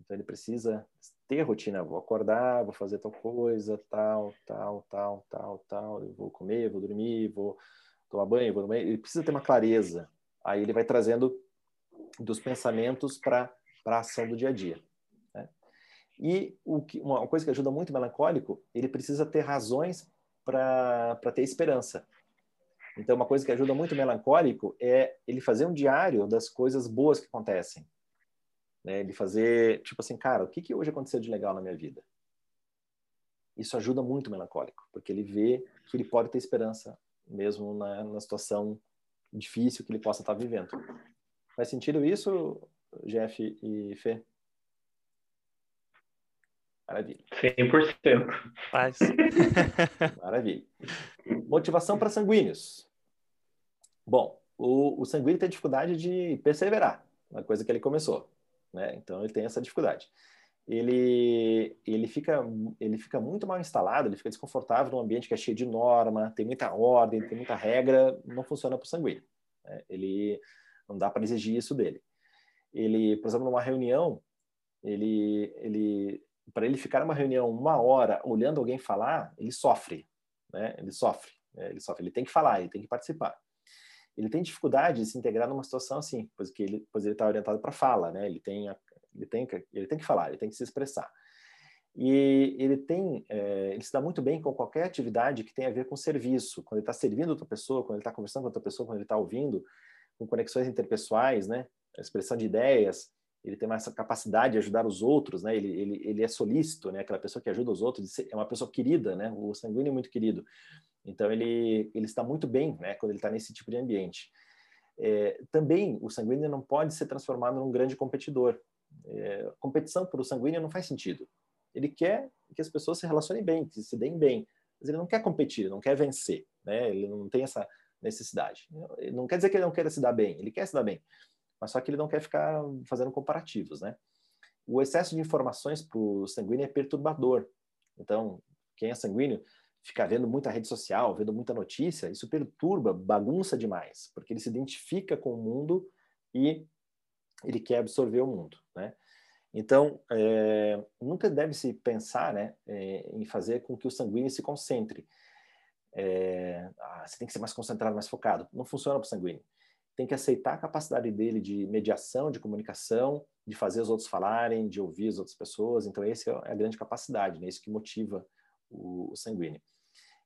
Então ele precisa ter rotina. Vou acordar, vou fazer tal coisa, tal, tal, tal, tal, tal. Eu vou comer, vou dormir, vou tomar banho, vou dormir. Ele precisa ter uma clareza. Aí ele vai trazendo dos pensamentos para a ação do dia a dia. Né? E o que, uma coisa que ajuda muito o melancólico, ele precisa ter razões para ter esperança. Então, uma coisa que ajuda muito o melancólico é ele fazer um diário das coisas boas que acontecem. Né? Ele fazer, tipo assim, cara, o que, que hoje aconteceu de legal na minha vida? Isso ajuda muito o melancólico, porque ele vê que ele pode ter esperança, mesmo na, na situação difícil que ele possa estar vivendo. Faz sentido isso, Jeff e Fê? Maravilha. 100%. Faz. Maravilha. Motivação para sanguíneos. Bom, o, o sanguíneo tem dificuldade de perseverar, uma coisa que ele começou. Né? Então, ele tem essa dificuldade. Ele, ele, fica, ele fica muito mal instalado, ele fica desconfortável num ambiente que é cheio de norma, tem muita ordem, tem muita regra, não funciona para o sanguíneo. Né? Ele não dá para exigir isso dele. Ele, por exemplo, numa reunião, ele, ele para ele ficar numa reunião uma hora olhando alguém falar, ele sofre, né? Ele sofre, né? ele sofre. Ele tem que falar, ele tem que participar. Ele tem dificuldade de se integrar numa situação assim, pois que ele, pois ele está orientado para fala, né? Ele tem, ele tem, ele tem que falar, ele tem que se expressar. E ele tem, é, ele se dá muito bem com qualquer atividade que tenha a ver com serviço. Quando ele está servindo outra pessoa, quando ele está conversando com outra pessoa, quando ele está ouvindo, com conexões interpessoais, né? A expressão de ideias, ele tem essa capacidade de ajudar os outros, né? Ele, ele, ele é solícito, né? Aquela pessoa que ajuda os outros, é uma pessoa querida, né? O sanguíneo é muito querido. Então ele ele está muito bem, né? Quando ele está nesse tipo de ambiente. É, também o sanguíneo não pode ser transformado num grande competidor. É, competição por o sanguíneo não faz sentido. Ele quer que as pessoas se relacionem bem, que se deem bem, mas ele não quer competir, não quer vencer, né? Ele não tem essa necessidade. Não quer dizer que ele não queira se dar bem, ele quer se dar bem mas só que ele não quer ficar fazendo comparativos, né? O excesso de informações para o sanguíneo é perturbador. Então, quem é sanguíneo fica vendo muita rede social, vendo muita notícia, isso perturba, bagunça demais, porque ele se identifica com o mundo e ele quer absorver o mundo, né? Então, é, nunca deve se pensar né, é, em fazer com que o sanguíneo se concentre. É, ah, você tem que ser mais concentrado, mais focado. Não funciona para o sanguíneo tem que aceitar a capacidade dele de mediação, de comunicação, de fazer os outros falarem, de ouvir as outras pessoas. Então, essa é a grande capacidade, né? isso que motiva o, o sanguíneo.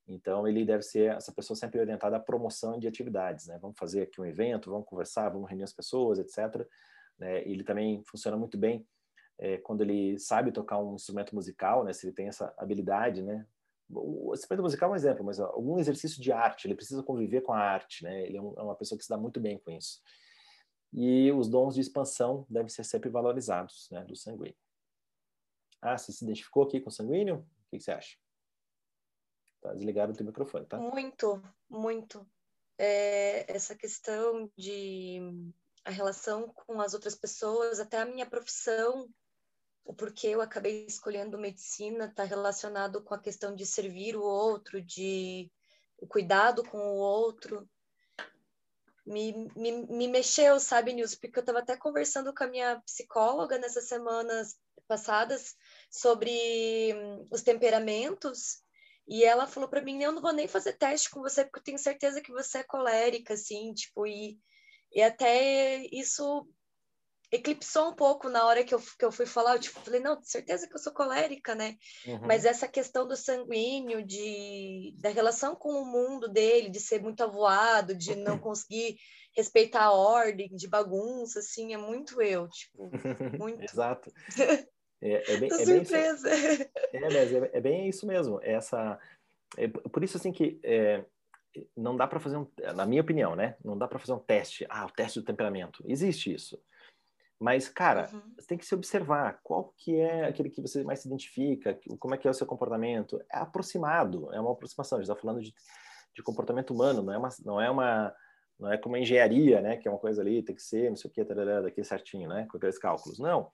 Então, ele deve ser essa pessoa sempre orientada à promoção de atividades. Né? Vamos fazer aqui um evento, vamos conversar, vamos reunir as pessoas, etc. Né? Ele também funciona muito bem é, quando ele sabe tocar um instrumento musical, né? se ele tem essa habilidade, né? o instrumento musical é um exemplo, mas algum exercício de arte, ele precisa conviver com a arte, né? Ele é, é, uma pessoa que se dá muito bem com isso. E os dons de expansão devem ser sempre valorizados, né, do sanguíneo. Ah, você se identificou aqui com o sanguíneo? O que você acha? Tá desligado o teu microfone, tá? Muito, muito. É, essa questão de a relação com as outras pessoas, até a minha profissão, o porquê eu acabei escolhendo medicina está relacionado com a questão de servir o outro, de o cuidado com o outro. Me, me, me mexeu, sabe, Nilson? Porque eu estava até conversando com a minha psicóloga nessas semanas passadas sobre hum, os temperamentos e ela falou para mim: Eu não vou nem fazer teste com você, porque eu tenho certeza que você é colérica, assim, tipo, e, e até isso eclipsou um pouco na hora que eu, que eu fui falar, eu tipo, falei, não, certeza que eu sou colérica, né? Uhum. Mas essa questão do sanguíneo, de, da relação com o mundo dele, de ser muito avoado, de não conseguir respeitar a ordem, de bagunça, assim, é muito eu, tipo, muito. Exato. É, é bem, é surpresa. Bem é, mas é, é, bem isso mesmo. É essa, é, por isso, assim, que é, não dá para fazer um, na minha opinião, né? Não dá para fazer um teste. Ah, o teste do temperamento. Existe isso. Mas, cara, uhum. você tem que se observar qual que é aquele que você mais se identifica, como é que é o seu comportamento. É aproximado, é uma aproximação. A gente está falando de, de comportamento humano, não é uma, não é uma, não é como a engenharia, né? Que é uma coisa ali, tem que ser, não sei o que, tarará, daqui certinho, né? Com aqueles cálculos. Não,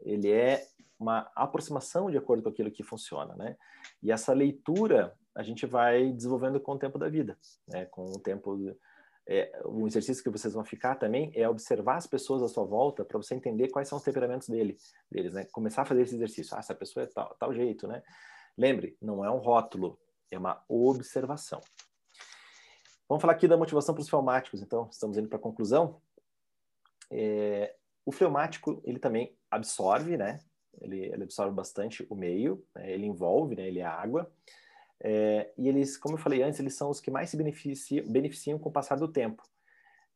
ele é uma aproximação de acordo com aquilo que funciona, né? E essa leitura a gente vai desenvolvendo com o tempo da vida, né? Com o tempo é, um exercício que vocês vão ficar também é observar as pessoas à sua volta para você entender quais são os temperamentos dele, deles, né? Começar a fazer esse exercício. Ah, essa pessoa é tal, tal jeito, né? Lembre, não é um rótulo, é uma observação. Vamos falar aqui da motivação para os fleumáticos, então, estamos indo para a conclusão. É, o fleumático, ele também absorve, né? Ele, ele absorve bastante o meio, né? ele envolve, né? Ele é água. É, e eles, como eu falei antes, eles são os que mais se beneficiam, beneficiam com o passar do tempo,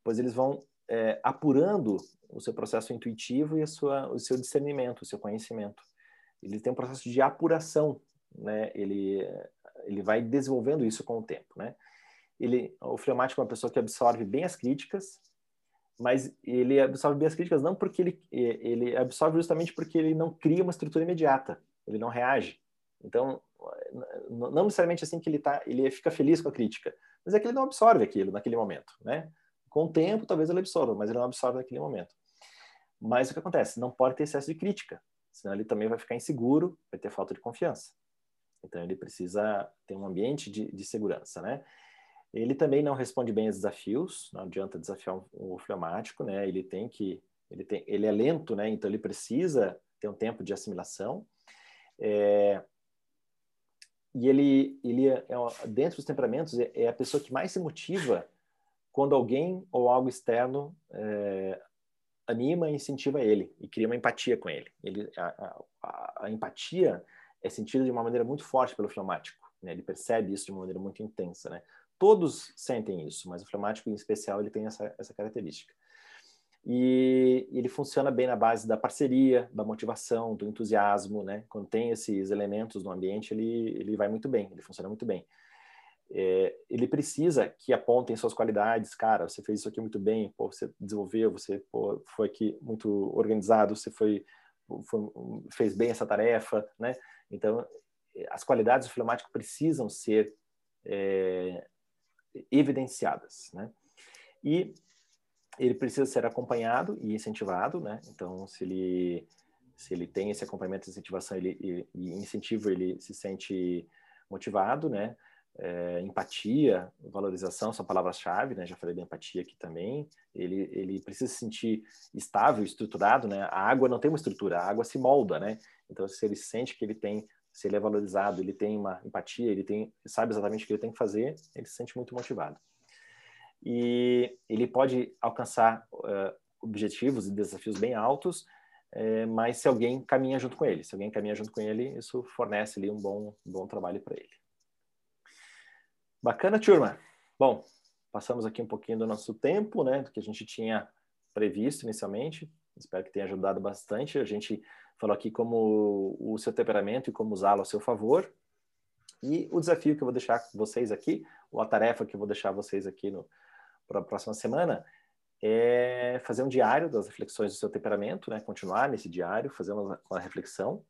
pois eles vão é, apurando o seu processo intuitivo e sua, o seu discernimento, o seu conhecimento. Ele tem um processo de apuração, né? Ele, ele vai desenvolvendo isso com o tempo, né? Ele, o fleumático é uma pessoa que absorve bem as críticas, mas ele absorve bem as críticas não porque ele, ele absorve justamente porque ele não cria uma estrutura imediata, ele não reage. Então, não necessariamente assim que ele tá, ele fica feliz com a crítica, mas é que ele não absorve aquilo naquele momento, né? Com o tempo, talvez ele absorva, mas ele não absorve naquele momento. Mas o que acontece? Não pode ter excesso de crítica, senão ele também vai ficar inseguro, vai ter falta de confiança. Então ele precisa ter um ambiente de, de segurança, né? Ele também não responde bem a desafios, não adianta desafiar o fleumático, né? Ele tem que, ele tem, ele é lento, né? Então ele precisa ter um tempo de assimilação É, e ele, ele é, é, dentro dos temperamentos, é, é, a pessoa que mais se motiva quando alguém ou algo externo é, anima e incentiva ele e cria uma empatia com ele. ele a, a, a, empatia é sentida de uma maneira muito forte pelo fleumático. Né? Ele percebe isso de uma maneira muito intensa. Né? Todos sentem isso, mas o fleumático em especial ele tem essa, essa característica. E ele funciona bem na base da parceria, da motivação, do entusiasmo, né? Quando tem esses elementos no ambiente, ele, ele vai muito bem, ele funciona muito bem. É, ele precisa que apontem suas qualidades, cara, você fez isso aqui muito bem, pô, você desenvolveu, você pô, foi aqui muito organizado, você foi, foi, fez bem essa tarefa, né? Então, as qualidades do fleumático precisam ser é, evidenciadas, né? E ele precisa ser acompanhado e incentivado, né? Então, se ele se ele tem esse acompanhamento incentivação, ele e, e incentivo, ele se sente motivado, né? É, empatia, valorização são palavras-chave, né? Já falei da empatia aqui também. Ele ele precisa se sentir estável, estruturado, né? A água não tem uma estrutura, a água se molda, né? Então, se ele sente que ele tem se ele é valorizado, ele tem uma empatia, ele tem sabe exatamente o que ele tem que fazer, ele se sente muito motivado e ele pode alcançar uh, objetivos e desafios bem altos, uh, mas se alguém caminha junto com ele, se alguém caminha junto com ele, isso fornece ali um bom, um bom trabalho para ele. Bacana, turma. Bom, passamos aqui um pouquinho do nosso tempo, né, do que a gente tinha previsto inicialmente. Espero que tenha ajudado bastante. A gente falou aqui como o seu temperamento e como usá-lo a seu favor. E o desafio que eu vou deixar vocês aqui, ou a tarefa que eu vou deixar vocês aqui para a próxima semana é fazer um diário das reflexões do seu temperamento, né? Continuar nesse diário, fazer uma, uma reflexão.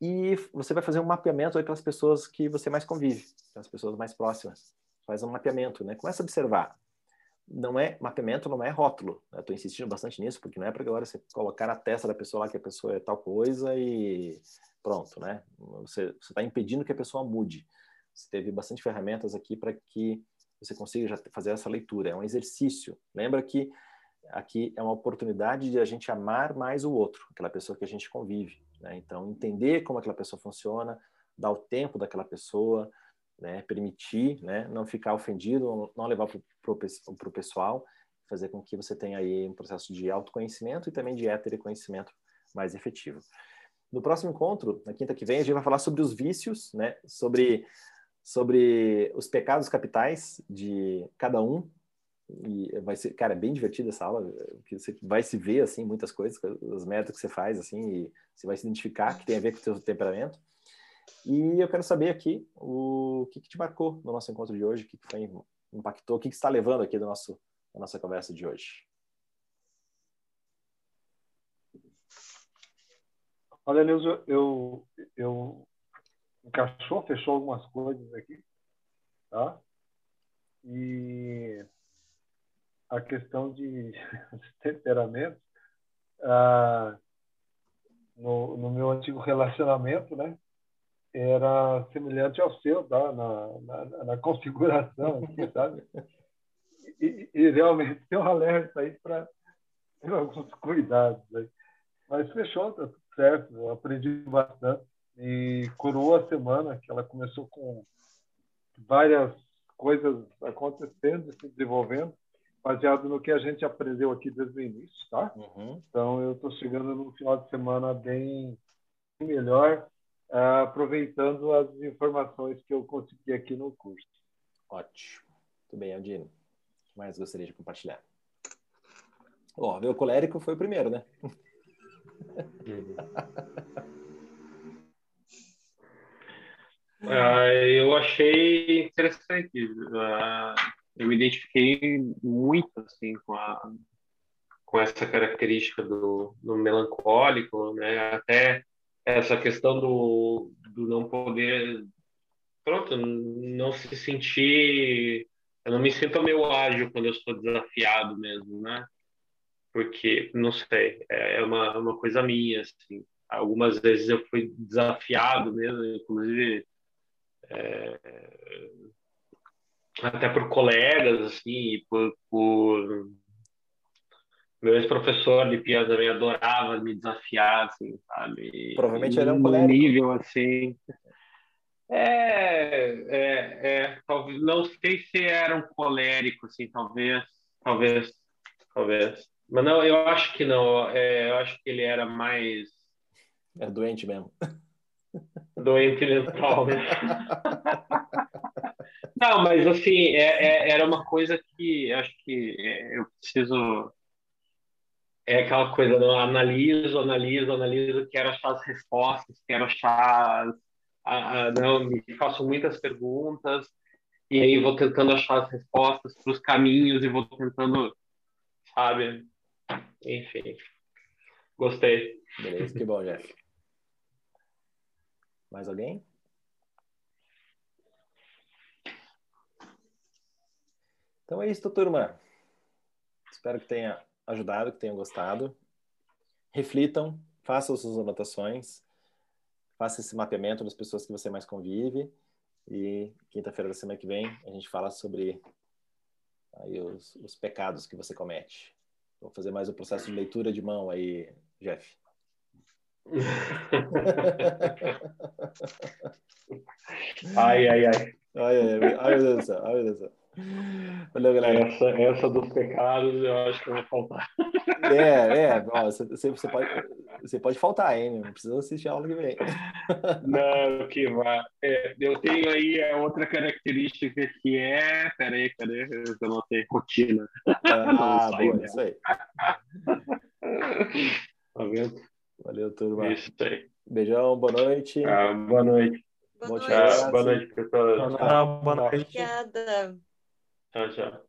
E você vai fazer um mapeamento aí para as pessoas que você mais convive, as pessoas mais próximas. Faz um mapeamento, né? Começa a observar. Não é mapeamento, não é rótulo. Estou insistindo bastante nisso, porque não é para agora você colocar na testa da pessoa lá que a pessoa é tal coisa e pronto, né? Você está impedindo que a pessoa mude. Você teve bastante ferramentas aqui para que você consiga já fazer essa leitura. É um exercício. Lembra que aqui é uma oportunidade de a gente amar mais o outro, aquela pessoa que a gente convive. Né? Então, entender como aquela pessoa funciona, dar o tempo daquela pessoa, né? permitir, né? não ficar ofendido, não levar para o pessoal, fazer com que você tenha aí um processo de autoconhecimento e também de heteroconhecimento mais efetivo. No próximo encontro, na quinta que vem, a gente vai falar sobre os vícios, né? sobre sobre os pecados capitais de cada um. E vai ser, cara, é bem divertida essa aula, que você vai se ver, assim, muitas coisas, as metas que você faz, assim, e você vai se identificar que tem a ver com o seu temperamento. E eu quero saber aqui o que, que te marcou no nosso encontro de hoje, o que, que foi, impactou, o que, que está levando aqui do nosso, da nossa conversa de hoje. Olha, Nilson, eu, eu encaixou, fechou algumas coisas aqui, tá? E a questão de temperamento, ah, no, no meu antigo relacionamento, né? Era semelhante ao seu, tá? Na, na, na configuração, aqui, sabe? E, e, realmente tem um alerta aí para ter alguns cuidados. Aí. Mas fechou, tá tudo certo. Eu aprendi bastante e coroou a semana, que ela começou com várias coisas acontecendo, se desenvolvendo, baseado no que a gente aprendeu aqui desde o início, tá? Uhum. Então, eu estou chegando no final de semana bem melhor, aproveitando as informações que eu consegui aqui no curso. Ótimo. Muito bem, Aldino. O que mais gostaria de compartilhar? Ó, oh, meu colérico foi o primeiro, né? Uhum. Uh, eu achei interessante. Uh, eu me identifiquei muito assim com a com essa característica do, do melancólico, né? Até essa questão do, do não poder, pronto, não se sentir, eu não me sinto meio ágil quando eu estou desafiado mesmo, né? Porque não sei, é, é uma uma coisa minha assim. Algumas vezes eu fui desafiado mesmo, inclusive é, até por colegas, assim, por, por, Meu ex-professor de piano também adorava me desafiar, assim, sabe? Provavelmente era um colérico. nível, assim. É, é, é, talvez, não sei se era um colérico, assim, talvez, talvez, talvez. Mas não, eu acho que não. É, eu acho que ele era mais. É doente mesmo. Doente mental, né? não, mas assim, é, é, era uma coisa que acho que é, eu preciso. É aquela coisa, não, analiso, analiso, analiso, quero achar as respostas, quero achar. Não, me faço muitas perguntas, e aí vou tentando achar as respostas para os caminhos e vou tentando, sabe? Enfim. Gostei. Beleza, que bom, Jeff. Mais alguém? Então é isso, turma. Espero que tenha ajudado, que tenham gostado. Reflitam, façam suas anotações, faça esse mapeamento das pessoas que você mais convive. E quinta-feira da semana que vem a gente fala sobre aí os, os pecados que você comete. Vou fazer mais o um processo de leitura de mão aí, Jeff. ai, ai, ai. Ai, ai, ai, meu Deus do céu, ai, meu Deus do céu. Valeu, galera. Essa, essa dos pecados eu acho que vai faltar. É, é, ó, você, você, pode, você pode faltar, hein? Não precisa assistir a aula que vem. Não, que vá. É, eu tenho aí a outra característica que é. Peraí, cadê? Eu não tenho rotina. Ah, boa, isso aí. Tá vendo? Valeu, turma. Isso aí. Beijão, boa noite. Ah, boa noite. Boa noite. Boa noite, pessoal. Boa noite. Obrigada. अच्छा।